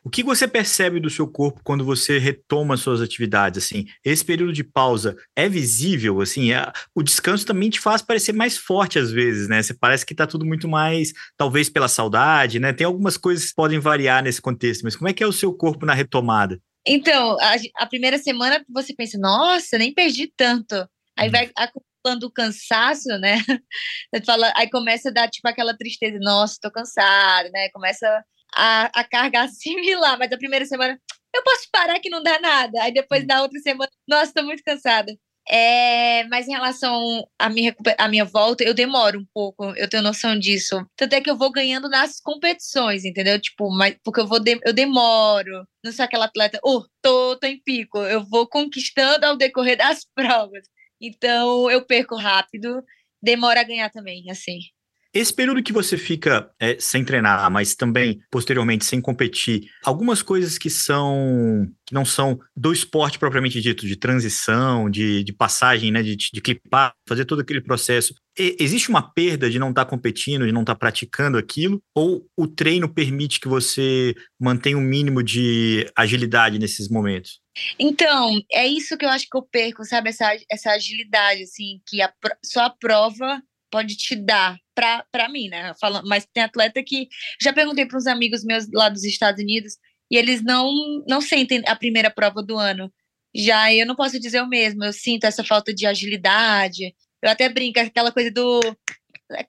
O que você percebe do seu corpo quando você retoma suas atividades? Assim, esse período de pausa é visível? Assim, é, o descanso também te faz parecer mais forte às vezes, né? Você parece que está tudo muito mais, talvez pela saudade, né? Tem algumas coisas que podem variar nesse contexto, mas como é que é o seu corpo na retomada? Então, a, a primeira semana você pensa, nossa, nem perdi tanto. Aí hum. vai acumulando o cansaço, né? Você fala, aí começa a dar tipo aquela tristeza, nossa, tô cansado, né? Começa a, a carga assimilar, mas a primeira semana eu posso parar que não dá nada. Aí depois da outra semana, nossa, tô muito cansada. É, mas em relação à minha, à minha volta, eu demoro um pouco, eu tenho noção disso. Tanto é que eu vou ganhando nas competições, entendeu? Tipo, mas, porque eu vou de, eu demoro. Não sou aquela atleta, oh, tô, tô em pico. Eu vou conquistando ao decorrer das provas. Então eu perco rápido, demora a ganhar também, assim. Esse período que você fica é, sem treinar, mas também posteriormente sem competir, algumas coisas que são que não são do esporte propriamente dito, de transição, de, de passagem, né, de, de clipar, fazer todo aquele processo. E, existe uma perda de não estar tá competindo, de não estar tá praticando aquilo? Ou o treino permite que você mantenha um mínimo de agilidade nesses momentos? Então, é isso que eu acho que eu perco, sabe? Essa, essa agilidade, assim, que a, só a prova pode te dar para mim, né? Falando, mas tem atleta que já perguntei para uns amigos meus lá dos Estados Unidos e eles não não sentem a primeira prova do ano. Já eu não posso dizer o mesmo, eu sinto essa falta de agilidade. Eu até brinco aquela coisa do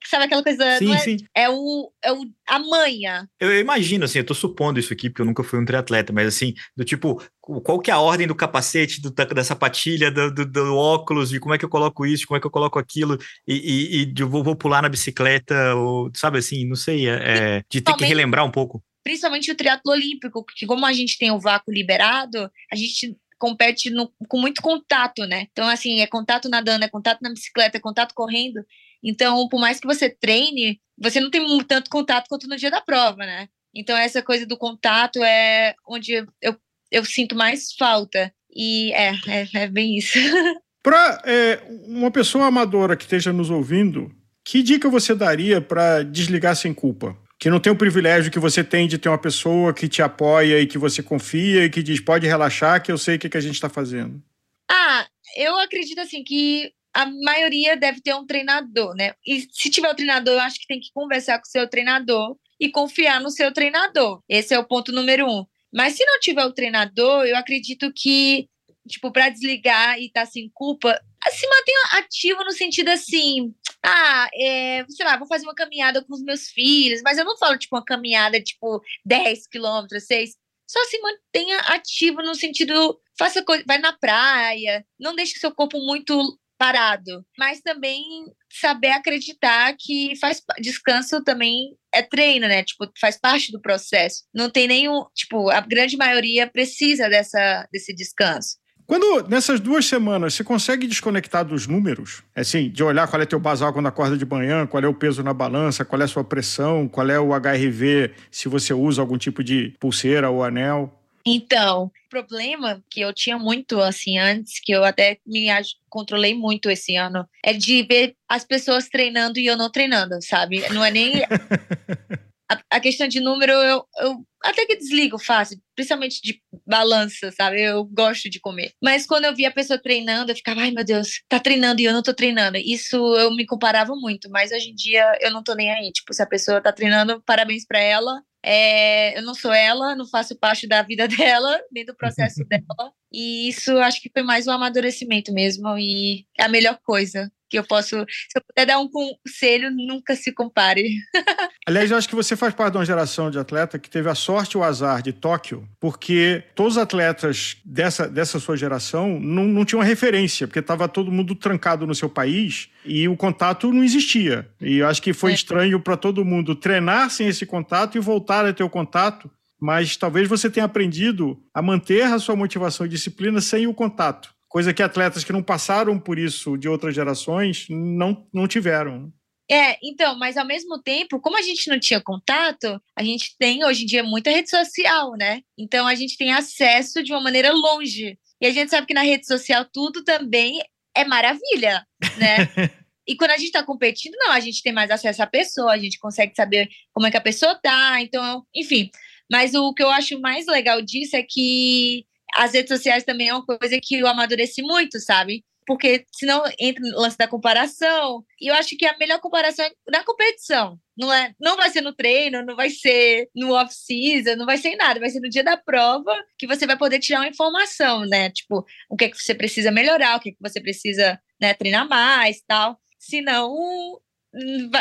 Sabe aquela coisa? Sim, é, sim. É, o, é o, a manha. Eu, eu, imagino, assim, eu tô supondo isso aqui, porque eu nunca fui um triatleta, mas assim, do tipo, qual que é a ordem do capacete, do, da, sapatilha, do, do, do, óculos, de como é que eu coloco isso, como é que eu coloco aquilo, e, e, e de, vou, vou, pular na bicicleta, ou, sabe assim, não sei, é, é de ter que relembrar um pouco. Principalmente o triatlo olímpico, que como a gente tem o vácuo liberado, a gente compete no, com muito contato, né? Então, assim, é contato nadando, é contato na bicicleta, é contato correndo. Então, por mais que você treine, você não tem tanto contato quanto no dia da prova, né? Então, essa coisa do contato é onde eu, eu sinto mais falta. E é, é, é bem isso. Para é, uma pessoa amadora que esteja nos ouvindo, que dica você daria para desligar sem culpa? Que não tem o privilégio que você tem de ter uma pessoa que te apoia e que você confia e que diz: pode relaxar, que eu sei o que, que a gente está fazendo. Ah, eu acredito assim que a maioria deve ter um treinador, né? E se tiver o treinador, eu acho que tem que conversar com o seu treinador e confiar no seu treinador. Esse é o ponto número um. Mas se não tiver o treinador, eu acredito que, tipo, para desligar e estar tá sem culpa, se mantenha ativo no sentido assim, ah, é, sei lá, vou fazer uma caminhada com os meus filhos, mas eu não falo, tipo, uma caminhada, tipo, 10 quilômetros, 6, só se mantenha ativo no sentido, faça coisa, vai na praia, não deixe seu corpo muito parado, mas também saber acreditar que faz descanso também é treino, né? Tipo, faz parte do processo. Não tem nenhum, tipo, a grande maioria precisa dessa desse descanso. Quando nessas duas semanas você consegue desconectar dos números, assim, de olhar qual é teu basal quando acorda de manhã, qual é o peso na balança, qual é a sua pressão, qual é o HRV, se você usa algum tipo de pulseira ou anel, então, o problema que eu tinha muito assim antes, que eu até me controlei muito esse ano, é de ver as pessoas treinando e eu não treinando, sabe? Não é nem a, a, questão de número, eu, eu até que desligo fácil, principalmente de balança, sabe? Eu gosto de comer. Mas quando eu via a pessoa treinando, eu ficava, ai meu Deus, tá treinando e eu não tô treinando. Isso eu me comparava muito, mas hoje em dia eu não tô nem aí. Tipo, se a pessoa tá treinando, parabéns para ela. É, eu não sou ela, não faço parte da vida dela, nem do processo dela. E isso acho que foi mais um amadurecimento mesmo. E é a melhor coisa que eu posso. Se eu puder dar um conselho, nunca se compare. Aliás, eu acho que você faz parte de uma geração de atleta que teve a sorte e o azar de Tóquio, porque todos os atletas dessa, dessa sua geração não, não tinham referência, porque estava todo mundo trancado no seu país e o contato não existia. E eu acho que foi é. estranho para todo mundo treinar sem esse contato e voltar a ter o contato mas talvez você tenha aprendido a manter a sua motivação e disciplina sem o contato coisa que atletas que não passaram por isso de outras gerações não, não tiveram. É, então, mas ao mesmo tempo, como a gente não tinha contato, a gente tem hoje em dia muita rede social, né? Então a gente tem acesso de uma maneira longe. E a gente sabe que na rede social tudo também é maravilha, né? E quando a gente está competindo, não, a gente tem mais acesso à pessoa, a gente consegue saber como é que a pessoa tá, então, enfim. Mas o que eu acho mais legal disso é que as redes sociais também é uma coisa que eu amadureci muito, sabe? Porque senão entra no lance da comparação. E eu acho que a melhor comparação é na competição. Não, é, não vai ser no treino, não vai ser no off-season, não vai ser em nada. Vai ser no dia da prova que você vai poder tirar uma informação, né? Tipo, o que é que você precisa melhorar, o que é que você precisa né, treinar mais tal. Senão,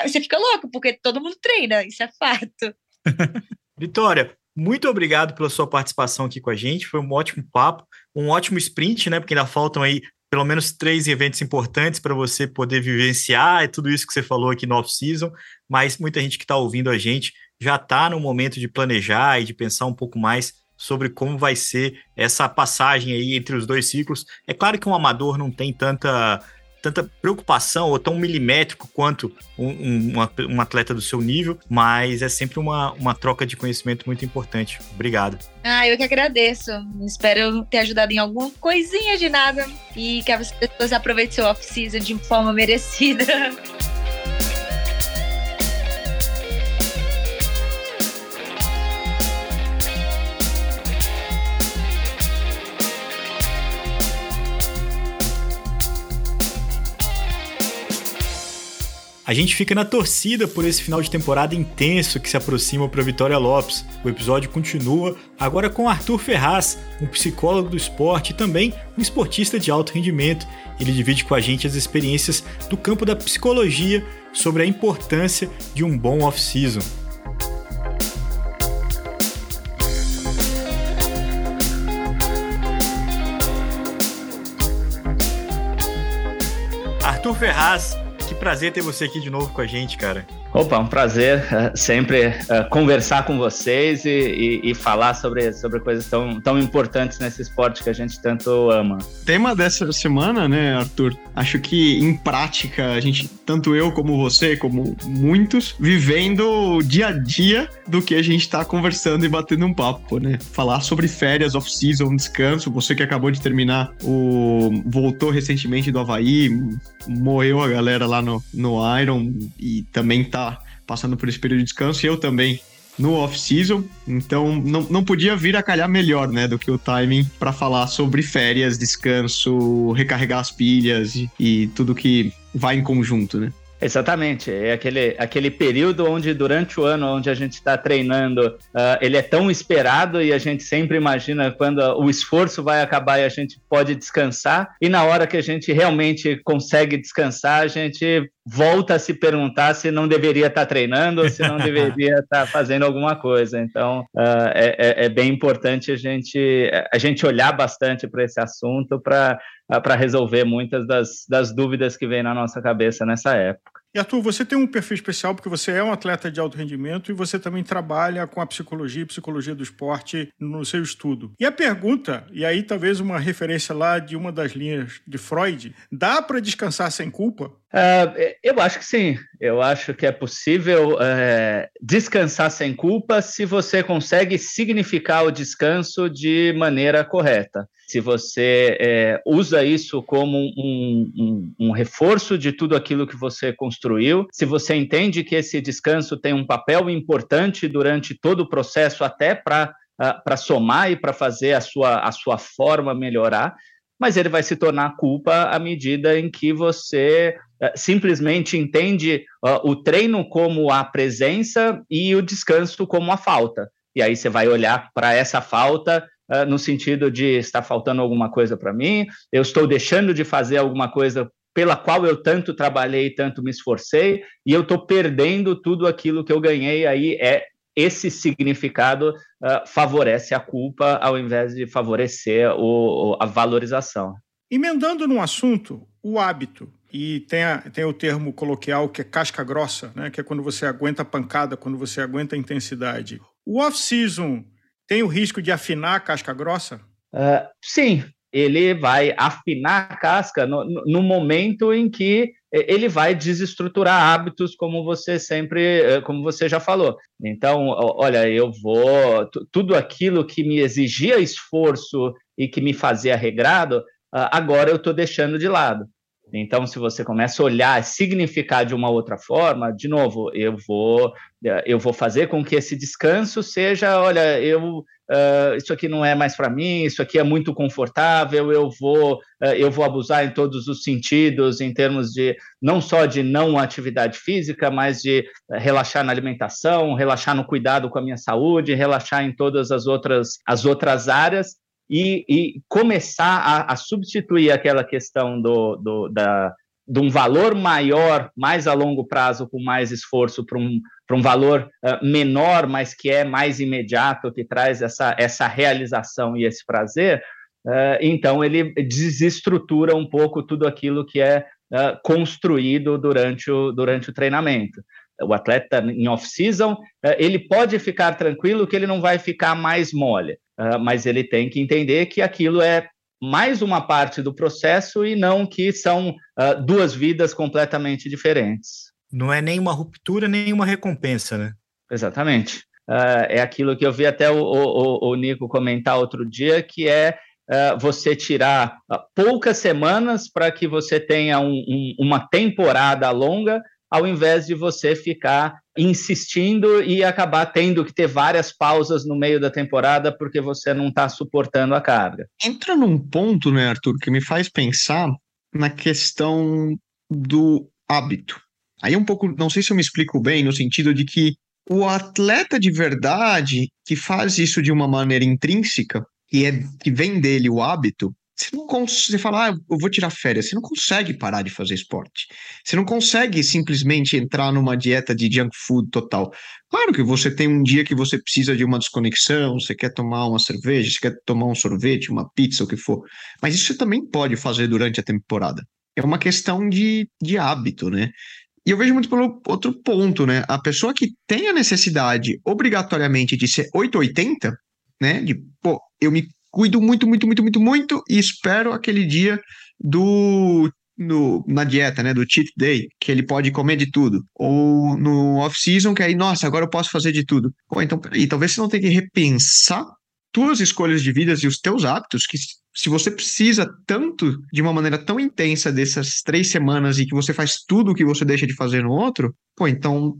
você fica louco, porque todo mundo treina, isso é fato. Vitória, muito obrigado pela sua participação aqui com a gente. Foi um ótimo papo, um ótimo sprint, né? Porque ainda faltam aí pelo menos três eventos importantes para você poder vivenciar é tudo isso que você falou aqui no off-season. Mas muita gente que está ouvindo a gente já está no momento de planejar e de pensar um pouco mais sobre como vai ser essa passagem aí entre os dois ciclos. É claro que um amador não tem tanta tanta preocupação ou tão milimétrico quanto um, um, um, atleta do seu nível, mas é sempre uma, uma troca de conhecimento muito importante. Obrigado. Ah, eu que agradeço. Espero ter ajudado em alguma coisinha de nada e que as pessoas aproveitem seu off-season de forma merecida. A gente fica na torcida por esse final de temporada intenso que se aproxima para Vitória Lopes. O episódio continua agora com Arthur Ferraz, um psicólogo do esporte e também um esportista de alto rendimento. Ele divide com a gente as experiências do campo da psicologia sobre a importância de um bom off-season. Arthur Ferraz, que prazer ter você aqui de novo com a gente, cara. Opa, um prazer uh, sempre uh, conversar com vocês e, e, e, falar sobre, sobre coisas tão, tão importantes nesse esporte que a gente tanto ama. Tema dessa semana, né, Arthur? Acho que em prática, a gente, tanto eu como você, como muitos, vivendo o dia a dia do que a gente está conversando e batendo um papo, né? Falar sobre férias, off-season, descanso. Você que acabou de terminar o. voltou recentemente do Havaí, morreu a galera lá no, no Iron e também tá passando por esse período de descanso, e eu também no off-season, então não, não podia vir a calhar melhor, né, do que o timing para falar sobre férias, descanso, recarregar as pilhas e, e tudo que vai em conjunto, né? Exatamente, é aquele, aquele período onde durante o ano onde a gente está treinando, uh, ele é tão esperado e a gente sempre imagina quando o esforço vai acabar e a gente pode descansar, e na hora que a gente realmente consegue descansar, a gente volta a se perguntar se não deveria estar tá treinando ou se não deveria estar tá fazendo alguma coisa. Então, uh, é, é, bem importante a gente, a gente olhar bastante para esse assunto para para resolver muitas das, das dúvidas que vem na nossa cabeça nessa época. E Arthur, você tem um perfil especial porque você é um atleta de alto rendimento e você também trabalha com a psicologia e psicologia do esporte no seu estudo. E a pergunta, e aí talvez uma referência lá de uma das linhas de Freud, dá para descansar sem culpa? Uh, eu acho que sim. Eu acho que é possível uh, descansar sem culpa se você consegue significar o descanso de maneira correta se você é, usa isso como um, um, um, reforço de tudo aquilo que você construiu, se você entende que esse descanso tem um papel importante durante todo o processo, até para uh, somar e para fazer a sua, a sua forma melhorar, mas ele vai se tornar culpa à medida em que você uh, simplesmente entende uh, o treino como a presença e o descanso como a falta. E aí você vai olhar para essa falta uh, no sentido de está faltando alguma coisa para mim, eu estou deixando de fazer alguma coisa pela qual eu tanto trabalhei, tanto me esforcei, e eu estou perdendo tudo aquilo que eu ganhei. Aí é esse significado uh, favorece a culpa ao invés de favorecer o, a valorização. Emendando num assunto, o hábito. E tem, a, tem o termo coloquial que é casca grossa, né? que é quando você aguenta a pancada, quando você aguenta a intensidade. O off-season tem o risco de afinar a casca grossa? Uh, sim, ele vai afinar a casca no, no, momento em que ele vai desestruturar hábitos, como você sempre, eh, como você já falou. Então, olha, eu vou tudo aquilo que me exigia esforço e que me fazia regrado, ah, agora eu estou deixando de lado. Então, se você começa a olhar, significar de uma outra forma, de novo, eu vou, eh, eu vou fazer com que esse descanso seja, olha, eu uh, isso aqui não é mais para mim, isso aqui é muito confortável, eu vou, uh, eu vou abusar em todos os sentidos, em termos de não só de não atividade física, mas de relaxar na alimentação, relaxar no cuidado com a minha saúde, relaxar em todas as outras, as outras áreas e, e começar a, a, substituir aquela questão do, do, da, de um valor maior, mais a longo prazo, com mais esforço, para um, um valor uh, menor, mas que é mais imediato, que traz essa, essa realização e esse prazer, uh, então ele desestrutura um pouco tudo aquilo que é uh, construído durante o, durante o treinamento. O atleta em off-season, ele pode ficar tranquilo que ele não vai ficar mais mole, mas ele tem que entender que aquilo é mais uma parte do processo e não que são uh, duas vidas completamente diferentes. Não é nem uma ruptura, nem uma recompensa, né? Exatamente. Uh, é aquilo que eu vi até o, o, o Nico comentar outro dia, que é uh, você tirar poucas semanas para que você tenha um, um, uma temporada longa ao invés de você ficar insistindo e acabar tendo que ter várias pausas no meio da temporada porque você não está suportando a carga. Entra num ponto, né, Arthur, que me faz pensar na questão do hábito. Aí é um pouco, não sei se eu me explico bem, no sentido de que o atleta de verdade que faz isso de uma maneira intrínseca, que, é, que vem dele o hábito, você não consegue, você fala, ah, eu vou tirar férias, você não consegue parar de fazer esporte. Você não consegue simplesmente entrar numa dieta de junk food total. Claro que você tem um dia que você precisa de uma desconexão, você quer tomar uma cerveja, você quer tomar um sorvete, uma pizza, o que for. Mas isso você também pode fazer durante a temporada. É uma questão de, de hábito, né? E eu vejo muito pelo outro ponto, né? A pessoa que tem a necessidade obrigatoriamente de ser 880, né? De, pô, eu me cuido muito, muito, muito, muito, muito e espero aquele dia do no, na dieta, né, do cheat day, que ele pode comer de tudo, ou no off-season, que aí, nossa, agora eu posso fazer de tudo. Pô, então, peraí, talvez você não tenha que repensar tuas escolhas de vida e os teus hábitos, que se você precisa tanto, de uma maneira tão intensa dessas três semanas e que você faz tudo o que você deixa de fazer no outro, pô, então,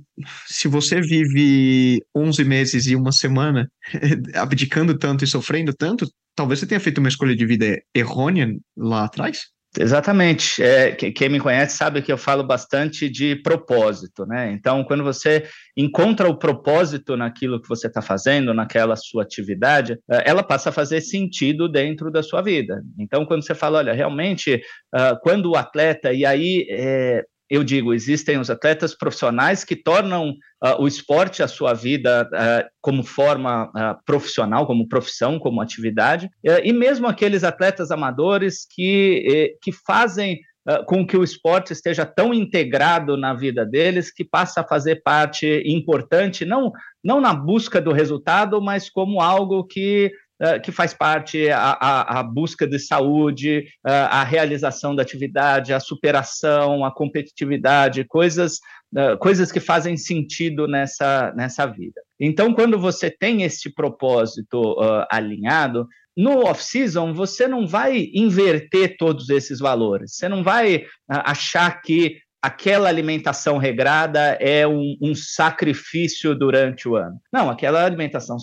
se você vive 11 meses e uma semana abdicando tanto e sofrendo tanto, talvez você tenha feito uma escolha de vida errônea lá atrás? Exatamente. É, quem me conhece sabe que eu falo bastante de propósito, né? Então, quando você encontra o propósito naquilo que você está fazendo, naquela sua atividade, é, ela passa a fazer sentido dentro da sua vida. Então, quando você fala, olha, realmente, uh, quando o atleta, e aí é, eu digo, existem os atletas profissionais que tornam uh, o esporte a sua vida uh, como forma uh, profissional, como profissão, como atividade, e mesmo aqueles atletas amadores que, eh, que fazem com que o esporte esteja tão integrado na vida deles que passa a fazer parte importante, não, não na busca do resultado, mas como algo que eh, que faz parte a, a, a busca de saúde, uh, a realização da atividade, a superação, a competitividade, coisas, uh, coisas que fazem sentido nessa, nessa vida. Então, quando você tem esse propósito alinhado, no off-season, você não vai inverter todos esses valores. Você não vai achar que aquela alimentação regrada é um, um, sacrifício durante o ano. Não, aquela alimentação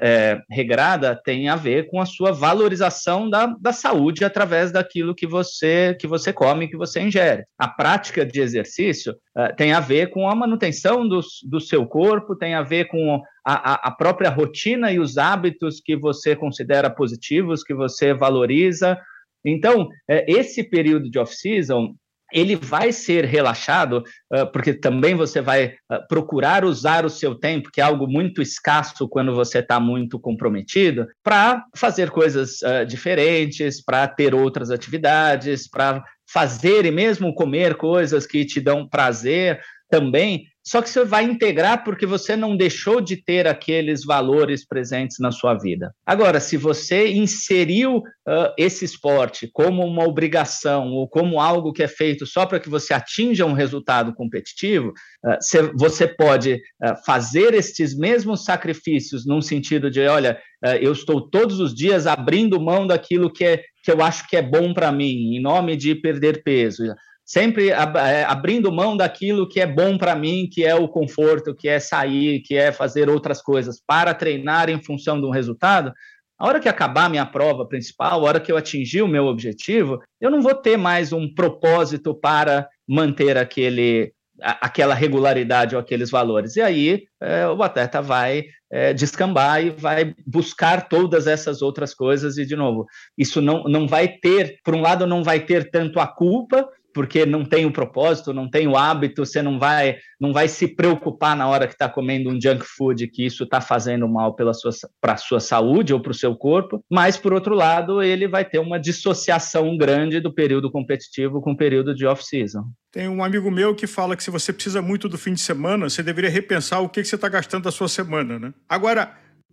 é, regrada tem a ver com a sua valorização da, da saúde através daquilo que você que você come, que você ingere. A prática de exercício uh, tem a ver com a manutenção do, do seu corpo, tem a ver com a, a própria rotina e os hábitos que você considera positivos, que você valoriza. Então, é, esse período de off-season ele vai ser relaxado, uh, porque também você vai uh, procurar usar o seu tempo, que é algo muito escasso quando você está muito comprometido, para fazer coisas uh, diferentes, para ter outras atividades, para fazer e mesmo comer coisas que te dão prazer também, só que você vai integrar porque você não deixou de ter aqueles valores presentes na sua vida. Agora, se você inseriu uh, esse esporte como uma obrigação ou como algo que é feito só para que você atinja um resultado competitivo, uh, você pode uh, fazer estes mesmos sacrifícios num sentido de, olha, eu estou todos os dias abrindo mão daquilo que, é, que eu acho que é bom para mim, em nome de perder peso sempre é, abrindo mão daquilo que é bom para mim, que é o conforto, que é sair, que é fazer outras coisas, para treinar em função de um resultado, a hora que acabar minha prova principal, a hora que eu atingir o meu objetivo, eu não vou ter mais um propósito para manter aquele, aquela regularidade ou aqueles valores. E aí é, o atleta vai é, descambar e vai buscar todas essas outras coisas. E, de novo, isso não, não vai ter, por um lado, não vai ter tanto a culpa porque não tem o propósito, não tem o hábito, você não vai, não vai se preocupar na hora que está comendo um junk food que isso está fazendo mal para a sua saúde ou para o seu corpo, mas, por outro lado, ele vai ter uma dissociação grande do período competitivo com o período de off-season. Tem um amigo meu que fala que se você precisa muito do fim de semana, você deveria repensar o que, que você está gastando da sua semana, né? Agora,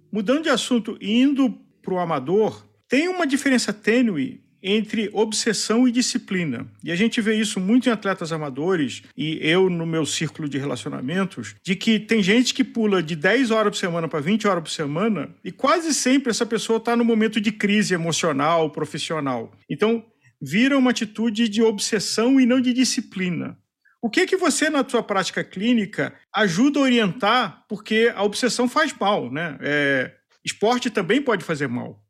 mudando de assunto, indo para o amador, tem uma diferença tênue entre obsessão e disciplina. E a gente vê isso muito em atletas amadores, e eu no meu círculo de relacionamentos, de que tem gente que pula de 10 horas por semana para 20 horas por semana, e quase sempre essa pessoa está no momento de crise emocional, profissional. Então, vira uma atitude de obsessão e não de disciplina. O que que você, na sua prática clínica, ajuda a orientar? Porque a obsessão faz mal, né? É, esporte também pode fazer mal.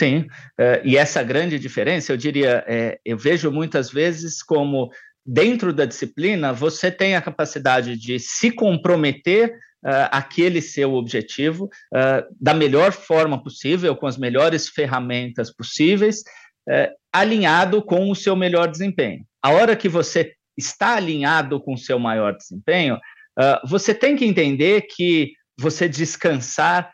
Sim, uh, e essa grande diferença, eu diria, é, eu vejo muitas vezes como dentro da disciplina, você tem a capacidade de se comprometer uh, aquele seu objetivo uh, da melhor forma possível, com as melhores ferramentas possíveis, uh, alinhado com o seu melhor desempenho. A hora que você está alinhado com o seu maior desempenho, você tem que entender que você descansar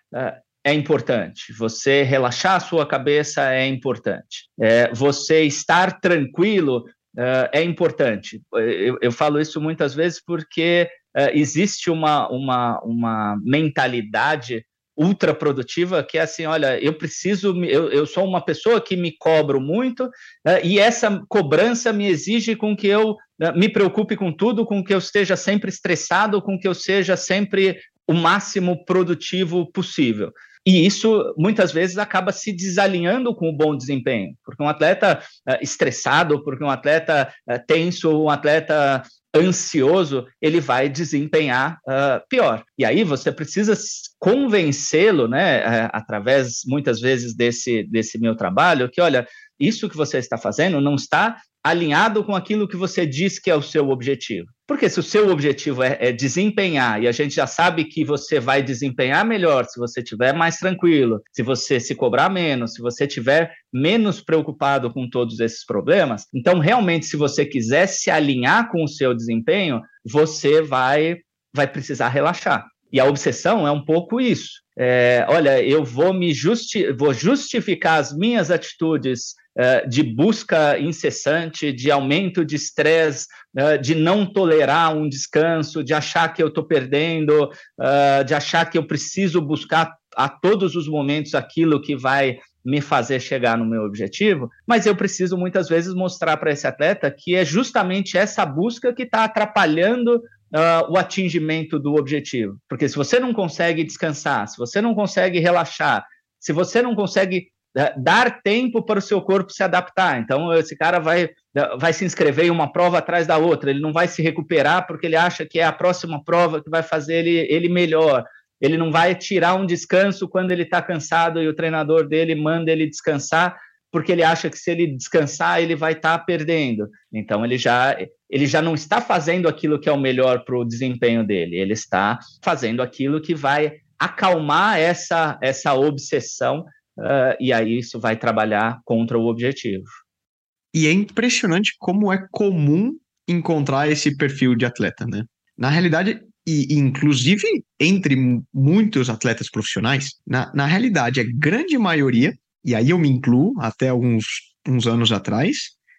é importante, você relaxar a sua cabeça é importante, é, você estar tranquilo uh, é importante. Eu, eu, falo isso muitas vezes porque uh, existe uma, uma, uma mentalidade ultra produtiva que é assim, olha, eu preciso, eu, eu sou uma pessoa que me cobro muito uh, e essa cobrança me exige com que eu me preocupe com tudo, com que eu esteja sempre estressado, com que eu seja sempre o máximo produtivo possível. E isso muitas vezes acaba se desalinhando com o bom desempenho, porque um atleta uh, estressado, porque um atleta uh, tenso, um atleta ansioso, ele vai desempenhar uh, pior. E aí você precisa convencê-lo, né, através muitas vezes desse, desse meu trabalho, que olha, isso que você está fazendo não está alinhado com aquilo que você diz que é o seu objetivo. Porque se o seu objetivo é, é, desempenhar, e a gente já sabe que você vai desempenhar melhor se você estiver mais tranquilo, se você se cobrar menos, se você estiver menos preocupado com todos esses problemas, então realmente, se você quiser se alinhar com o seu desempenho, você vai, vai precisar relaxar. E a obsessão é um pouco isso. É, olha, eu vou me justi vou justificar as minhas atitudes de busca incessante, de aumento de estresse, uh, de não tolerar um descanso, de achar que eu estou perdendo, uh, de achar que eu preciso buscar a todos os momentos aquilo que vai me fazer chegar no meu objetivo, mas eu preciso muitas vezes mostrar para esse atleta que é justamente essa busca que está atrapalhando uh, o atingimento do objetivo. Porque se você não consegue descansar, se você não consegue relaxar, se você não consegue dar tempo para o seu corpo se adaptar, então esse cara vai, vai se inscrever em uma prova atrás da outra, ele não vai se recuperar porque ele acha que é a próxima prova que vai fazer ele, ele melhor. Ele não vai tirar um descanso quando ele está cansado e o treinador dele manda ele descansar, porque ele acha que se ele descansar ele vai estar tá perdendo. Então ele já ele já não está fazendo aquilo que é o melhor para o desempenho dele. Ele está fazendo aquilo que vai acalmar essa essa obsessão uh, e aí isso vai trabalhar contra o objetivo. E é impressionante como é comum encontrar esse perfil de atleta, né? Na realidade, e inclusive entre muitos atletas profissionais, na, na realidade, a grande maioria e aí eu me incluo, até alguns uns anos atrás,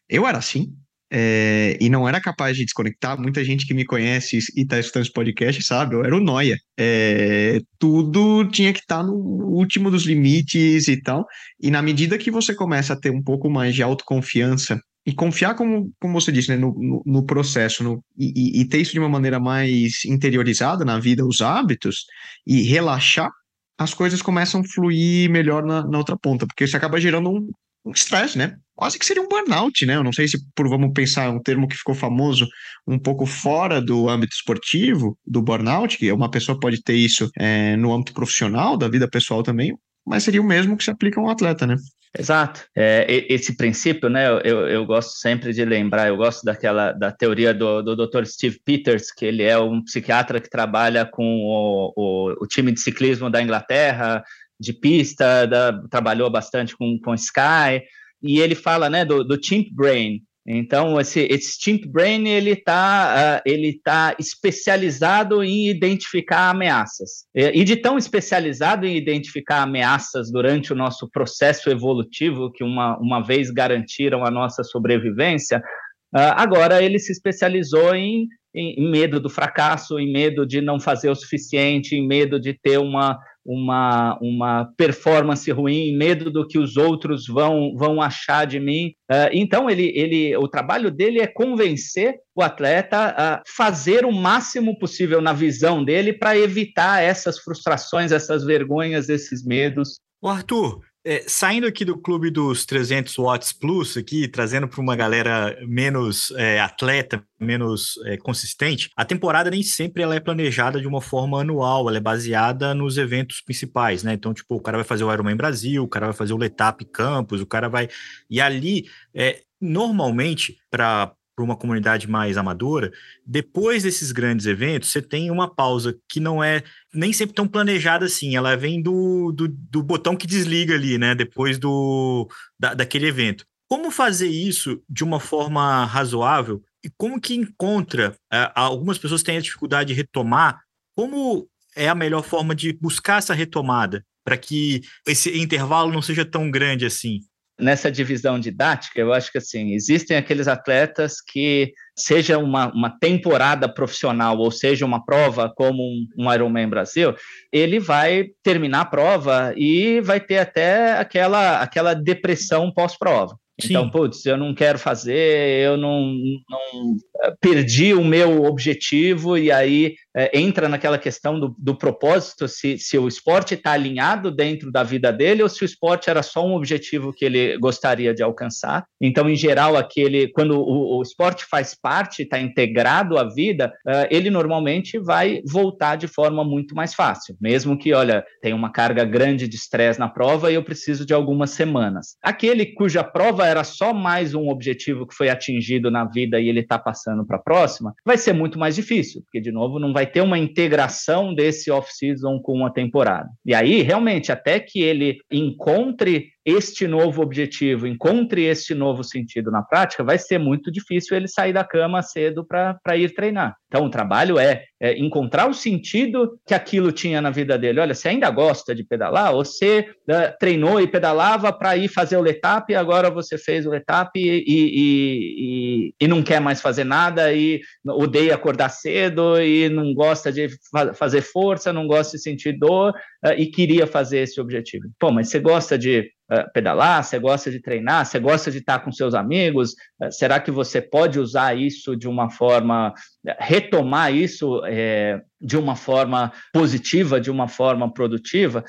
eu era assim, é, e não era capaz de desconectar. Muita gente que me conhece e está escutando esse podcast sabe, eu era o noia. É, tudo tinha que estar tá no último dos limites e tal. E na medida que você começa a ter um pouco mais de autoconfiança e confiar, como, como você disse, né, no, no, no processo no, e, e, ter isso de uma maneira mais interiorizada na vida, os hábitos, e relaxar as coisas começam a fluir melhor na, na outra ponta, porque isso acaba gerando um, um estresse, né? Quase que seria um burnout, né? Eu não sei se por vamos pensar um termo que ficou famoso um pouco fora do âmbito esportivo, do burnout, que uma pessoa pode ter isso é, no âmbito profissional, da vida pessoal também, mas seria o mesmo que se aplica a um atleta, né? Exato. É, esse princípio, né, eu, eu gosto sempre de lembrar, eu gosto daquela da teoria do, do Dr. Steve Peters, que ele é um psiquiatra que trabalha com o, o, o time de ciclismo da Inglaterra, de pista, da, trabalhou bastante com, com Sky, e ele fala né, do, do chimp brain, então, esse, esse Chimp Brain ele está uh, ele tá especializado em identificar ameaças. E, e, de tão especializado em identificar ameaças durante o nosso processo evolutivo, que uma, uma vez garantiram a nossa sobrevivência, uh, agora ele se especializou em, em medo do fracasso, em medo de não fazer o suficiente, em medo de ter uma, uma, uma performance ruim, medo do que os outros vão, vão achar de mim. Uh, então, ele, ele, o trabalho dele é convencer o atleta a fazer o máximo possível na visão dele para evitar essas frustrações, essas vergonhas, esses medos. O Arthur, é, saindo aqui do clube dos 300 watts plus, aqui, trazendo para uma galera menos é, atleta, menos é, consistente, a temporada nem sempre ela é planejada de uma forma anual, ela é baseada nos eventos principais, né? Então, tipo, o cara vai fazer o Ironman Brasil, o cara vai fazer o Letap Campus, o cara vai. E ali, é, normalmente, para para uma comunidade mais amadora, depois desses grandes eventos, você tem uma pausa que não é nem sempre tão planejada assim, ela vem do, do, do botão que desliga ali, né? Depois do da, daquele evento. Como fazer isso de uma forma razoável e como que encontra? Uh, algumas pessoas têm a dificuldade de retomar. Como é a melhor forma de buscar essa retomada para que esse intervalo não seja tão grande assim? Nessa divisão didática, eu acho que assim, existem aqueles atletas que, seja uma, uma temporada profissional ou seja uma prova como um, um Ironman Brasil, ele vai terminar a prova e vai ter até aquela, aquela depressão pós-prova. Então, putz, eu não quero fazer, eu não, não eh, perdi o meu objetivo, e aí é, entra naquela questão do, do propósito, se, se o esporte está alinhado dentro da vida dele ou se o esporte era só um objetivo que ele gostaria de alcançar. Então, em geral, aquele quando o, o esporte faz parte, está integrado à vida, uh, ele normalmente vai voltar de forma muito mais fácil, mesmo que, olha, tem uma carga grande de estresse na prova e eu preciso de algumas semanas. Aquele cuja prova era só mais um objetivo que foi atingido na vida e ele está passando para a próxima, vai ser muito mais difícil, porque, de novo, não vai ter uma integração desse off-season com a temporada. E aí, realmente, até que ele encontre este novo objetivo, encontre este novo sentido na prática, vai ser muito difícil ele sair da cama cedo para ir treinar. Então, o trabalho é, é, encontrar o sentido que aquilo tinha na vida dele. Olha, você ainda gosta de pedalar? Você uh, treinou e pedalava para ir fazer o letap, agora você fez o letap e, e, e, e, não quer mais fazer nada e odeia acordar cedo e não gosta de fa fazer força, não gosta de sentir dor e queria fazer esse objetivo. Pô, mas você gosta de uh, pedalar, você gosta de treinar, você gosta de estar com seus amigos, uh, será que você pode usar isso de uma forma, retomar isso é, de uma forma positiva, de uma forma produtiva?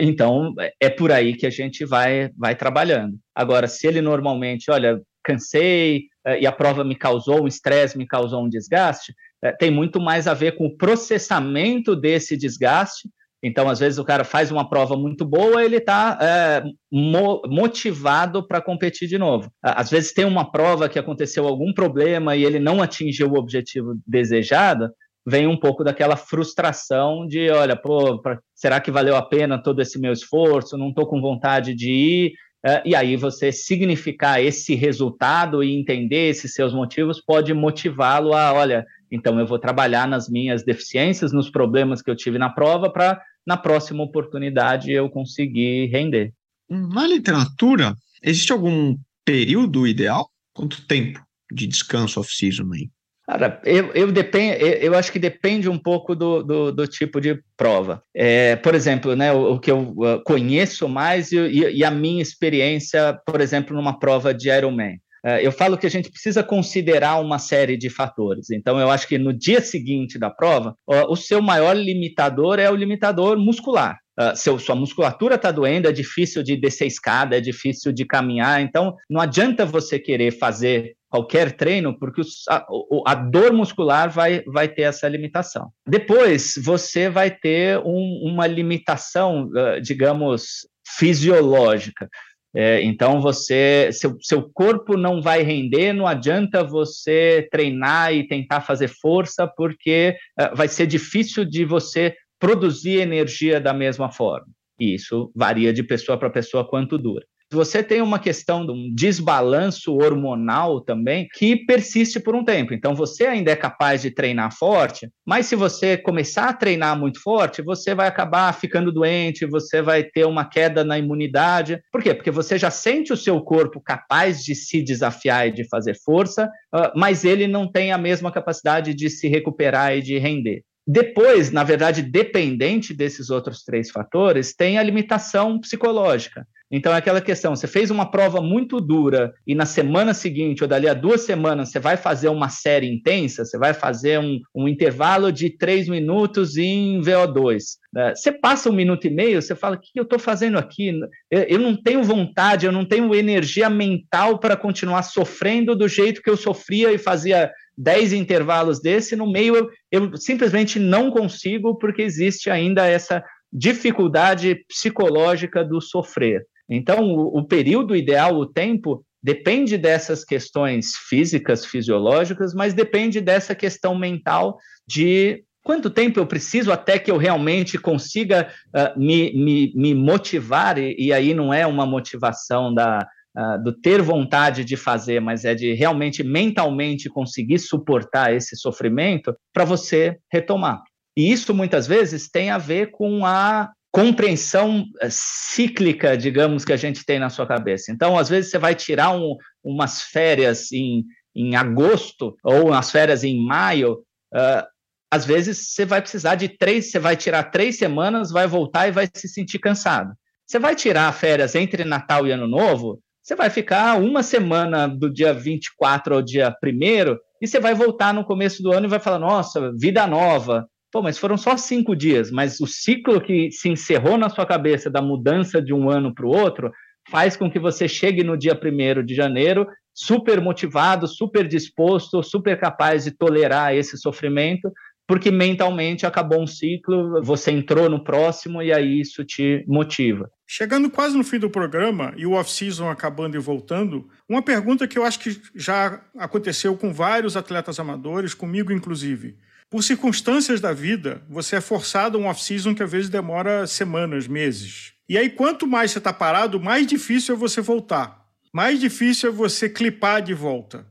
Então, é por aí que a gente vai, vai trabalhando. Agora, se ele normalmente, olha, cansei e a prova me causou um estresse, me causou um desgaste, tem muito mais a ver com o processamento desse desgaste então, às vezes, o cara faz uma prova muito boa, ele está é, mo motivado para competir de novo. Às vezes, tem uma prova que aconteceu algum problema e ele não atingiu o objetivo desejado, vem um pouco daquela frustração de, olha, pô, pra, será que valeu a pena todo esse meu esforço? Não estou com vontade de ir. É, e aí você significar esse resultado e entender esses seus motivos pode motivá-lo a, olha, então eu vou trabalhar nas minhas deficiências, nos problemas que eu tive na prova para na próxima oportunidade eu conseguir render. Na literatura, existe algum período ideal? Quanto tempo de descanso off-season aí? Cara, eu, eu, depend, eu, eu, acho que depende um pouco do, do, do tipo de prova. É, por exemplo, né, o, o, que eu conheço mais e, e, a minha experiência, por exemplo, numa prova de Ironman. É, eu falo que a gente precisa considerar uma série de fatores. Então, eu acho que no dia seguinte da prova, o seu maior limitador é o limitador muscular. Uh, seu, sua musculatura está doendo, é difícil de descer escada, é difícil de caminhar. Então, não adianta você querer fazer qualquer treino, porque a, a, dor muscular vai, vai ter essa limitação. Depois, você vai ter um, uma limitação, uh, digamos, fisiológica. É, então você, seu, seu corpo não vai render, não adianta você treinar e tentar fazer força, porque uh, vai ser difícil de você produzir energia da mesma forma. E isso varia de pessoa para pessoa quanto dura você tem uma questão de um desbalanço hormonal também que persiste por um tempo. Então, você ainda é capaz de treinar forte, mas se você começar a treinar muito forte, você vai acabar ficando doente, você vai ter uma queda na imunidade. Por quê? Porque você já sente o seu corpo capaz de se desafiar e de fazer força, ah, mas ele não tem a mesma capacidade de se recuperar e de render. Depois, na verdade, dependente desses outros três fatores, tem a limitação psicológica. Então, é aquela questão: você fez uma prova muito dura e na semana seguinte, ou dali a duas semanas, você vai fazer uma série intensa, você vai fazer um, um intervalo de três minutos em VO2. Né? Você passa um minuto e meio, você fala: o que eu estou fazendo aqui? Eu, eu não tenho vontade, eu não tenho energia mental para continuar sofrendo do jeito que eu sofria e fazia dez intervalos desse. No meio, eu, eu simplesmente não consigo, porque existe ainda essa dificuldade psicológica do sofrer. Então, o, o período ideal, o tempo, depende dessas questões físicas, fisiológicas, mas depende dessa questão mental de quanto tempo eu preciso até que eu realmente consiga uh, me, me, me, motivar, e, e, aí não é uma motivação da, uh, do ter vontade de fazer, mas é de realmente mentalmente conseguir suportar esse sofrimento para você retomar. E isso muitas vezes tem a ver com a compreensão eh, cíclica, digamos, que a gente tem na sua cabeça. Então, às vezes, você vai tirar um, umas férias em, em agosto ou umas férias em maio. Uh, às vezes, você vai precisar de três, você vai tirar três semanas, vai voltar e vai se sentir cansado. Você vai tirar férias entre Natal e Ano Novo, você vai ficar uma semana do dia 24 ao dia 1 e você vai voltar no começo do ano e vai falar: nossa, vida nova, Pô, mas foram só cinco dias, mas o ciclo que se encerrou na sua cabeça da mudança de um ano para o outro faz com que você chegue no dia 1 de janeiro super motivado, super disposto, super capaz de tolerar esse sofrimento, porque mentalmente acabou um ciclo, você entrou no próximo e aí isso te motiva. Chegando quase no fim do programa e o off-season acabando e voltando, uma pergunta que eu acho que já aconteceu com vários atletas amadores, comigo inclusive. Por circunstâncias da vida, você é forçado a um off-season que às vezes demora semanas, meses. E aí, quanto mais você está parado, mais difícil é você voltar. Mais difícil é você clipar de volta.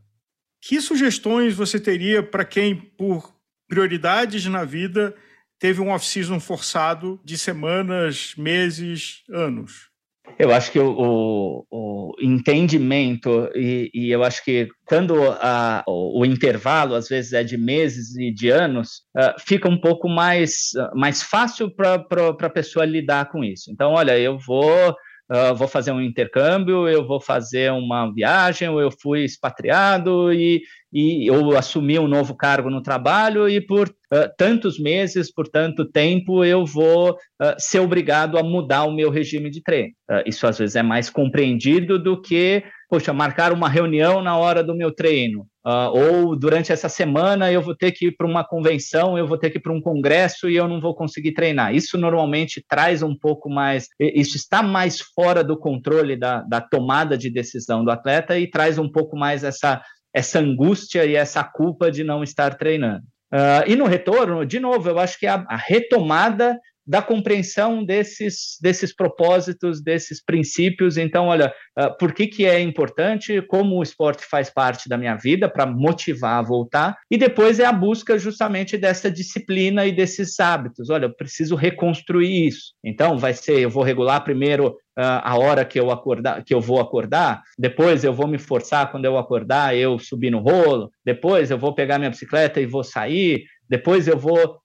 Que sugestões você teria para quem, por prioridades na vida, teve um off-season forçado de semanas, meses, anos? Eu acho que o, o, o entendimento, e, e, eu acho que quando a, o, o, intervalo, às vezes, é de meses e de anos, uh, fica um pouco mais, mais fácil para a pessoa lidar com isso. Então, olha, eu vou uh, vou fazer um intercâmbio, eu vou fazer uma viagem, ou eu fui expatriado e, e eu assumi um novo cargo no trabalho e por uh, tantos meses, por tanto tempo, eu vou uh, ser obrigado a mudar o meu regime de treino. isso às vezes é mais compreendido do que, poxa, marcar uma reunião na hora do meu treino. Uh, ou durante essa semana eu vou ter que ir para uma convenção, eu vou ter que ir para um congresso e eu não vou conseguir treinar. Isso normalmente traz um pouco mais, isso está mais fora do controle da, da tomada de decisão do atleta e traz um pouco mais essa, essa angústia e essa culpa de não estar treinando. Uh, e no retorno, de novo, eu acho que a, a retomada da compreensão desses, desses propósitos, desses princípios. Então, olha, uh, por que, que é importante, como o esporte faz parte da minha vida para motivar a voltar, e depois é a busca justamente dessa disciplina e desses hábitos. Olha, eu preciso reconstruir isso. Então, vai ser, eu vou regular primeiro Uh, a hora que eu acordar, que eu vou acordar, depois eu vou me forçar quando eu acordar, eu subir no rolo, depois eu vou pegar minha bicicleta e vou sair, depois eu vou,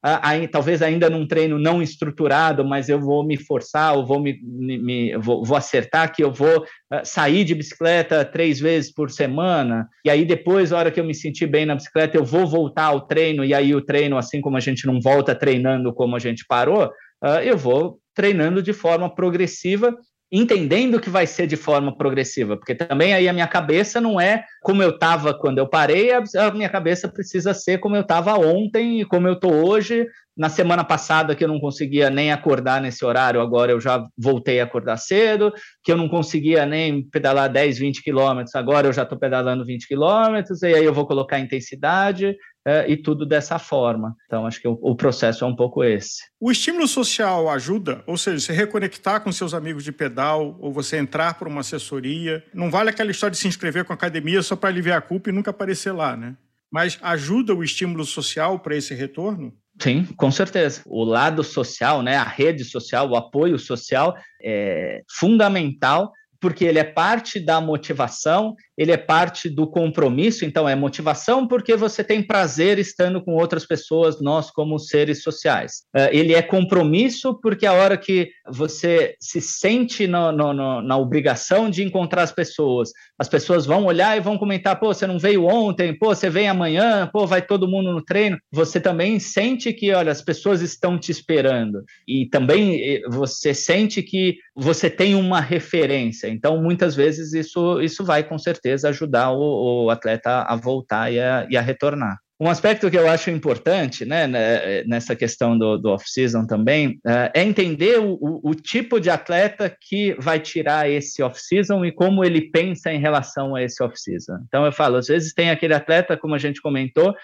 talvez ainda num treino não estruturado, mas eu vou me forçar, ou vou me, me vou, vou, acertar que eu vou ah, sair de bicicleta três vezes por semana, e aí depois, na hora que eu me sentir bem na bicicleta, eu vou voltar ao treino, e aí o treino, assim como a gente não volta treinando como a gente parou, ah, eu vou treinando de forma progressiva entendendo que vai ser de forma progressiva, porque também aí a minha cabeça não é como eu estava quando eu parei, a minha cabeça precisa ser como eu estava ontem e como eu estou hoje. Na semana passada que eu não conseguia nem acordar nesse horário, agora eu já voltei a acordar cedo, que eu não conseguia nem pedalar 10, 20 quilômetros, agora eu já estou pedalando 20 quilômetros, e aí eu vou colocar intensidade, é, e tudo dessa forma. Então, acho que o, o, processo é um pouco esse. O estímulo social ajuda, ou seja, se reconectar com seus amigos de pedal, ou você entrar por uma assessoria. Não vale aquela história de se inscrever com a academia só para aliviar a culpa e nunca aparecer lá, né? Mas ajuda o estímulo social para esse retorno? Sim, com certeza. O lado social, né, a rede social, o apoio social é fundamental porque ele é parte da motivação, ele é parte do compromisso, então é motivação porque você tem prazer estando com outras pessoas, nós como seres sociais. Uh, ele é compromisso porque a hora que você se sente no, no, no, na obrigação de encontrar as pessoas, as pessoas vão olhar e vão comentar, pô, você não veio ontem, pô, você vem amanhã, pô, vai todo mundo no treino. Você também sente que, olha, as pessoas estão te esperando. E também eh, você sente que você tem uma referência. Então, muitas vezes isso, isso vai com certeza ajudar o, o atleta a voltar e a, e a retornar. Um aspecto que eu acho importante né, né nessa questão do, do off-season também uh, é entender o, o, o, tipo de atleta que vai tirar esse off-season e como ele pensa em relação a esse off-season. Então, eu falo, às vezes tem aquele atleta, como a gente comentou,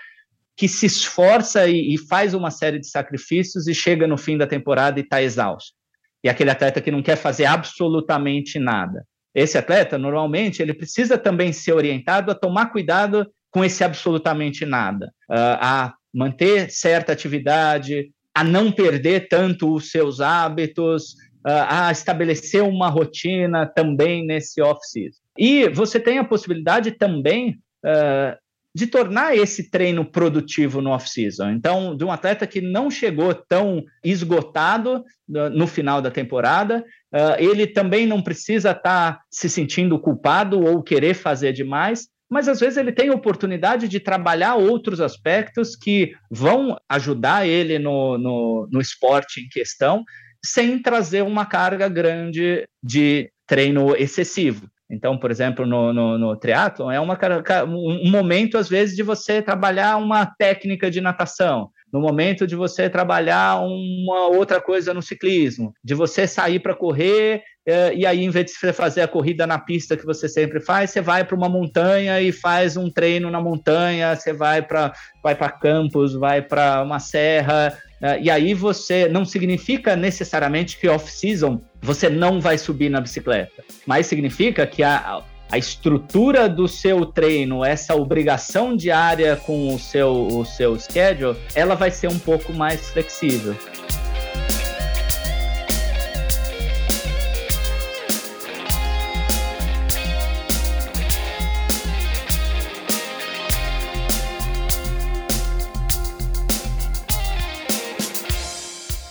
que se esforça e, e faz uma série de sacrifícios e chega no fim da temporada e está exausto. E aquele atleta que não quer fazer absolutamente nada. Esse atleta, normalmente, ele precisa também ser orientado a tomar cuidado com esse absolutamente nada, uh, a manter certa atividade, a não perder tanto os seus hábitos, uh, a estabelecer uma rotina também nesse off-season. E você tem a possibilidade também uh, de tornar esse treino produtivo no off-season. Então, de um atleta que não chegou tão esgotado no final da temporada, ele também não precisa estar tá se sentindo culpado ou querer fazer demais, mas às vezes ele tem oportunidade de trabalhar outros aspectos que vão ajudar ele no, no, no esporte em questão, sem trazer uma carga grande de treino excessivo. Então, por exemplo, no, no, no é uma, um momento, às vezes, de você trabalhar uma técnica de natação, no momento de você trabalhar uma outra coisa no ciclismo, de você sair para correr é, e aí, em vez de você fazer a corrida na pista que você sempre faz, você vai para uma montanha e faz um treino na montanha, você vai para vai campos, vai para uma serra, e aí você não significa necessariamente que off-season você não vai subir na bicicleta, mas significa que a, a estrutura do seu treino, essa obrigação diária com o seu, o seu schedule, ela vai ser um pouco mais flexível.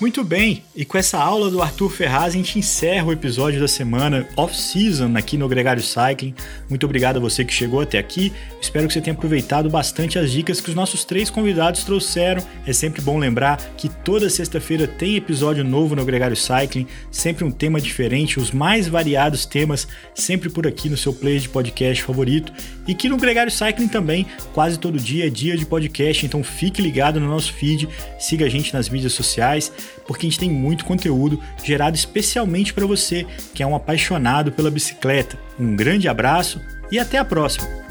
Muito bem, e com essa aula do Arthur Ferraz, a gente encerra o episódio da semana off-season aqui no Gregário Cycling. Muito obrigado a você que chegou até aqui. Espero que você tenha aproveitado bastante as dicas que os nossos três convidados trouxeram. É sempre bom lembrar que toda sexta-feira tem episódio novo no Gregário Cycling, sempre um tema diferente, os mais variados temas, sempre por aqui no seu player de podcast favorito. E que no Gregário Cycling também, quase todo dia é dia de podcast, então fique ligado no nosso feed, siga a gente nas mídias sociais porque a gente tem muito conteúdo gerado especialmente para você que é um apaixonado pela bicicleta. Um grande abraço e até a próxima!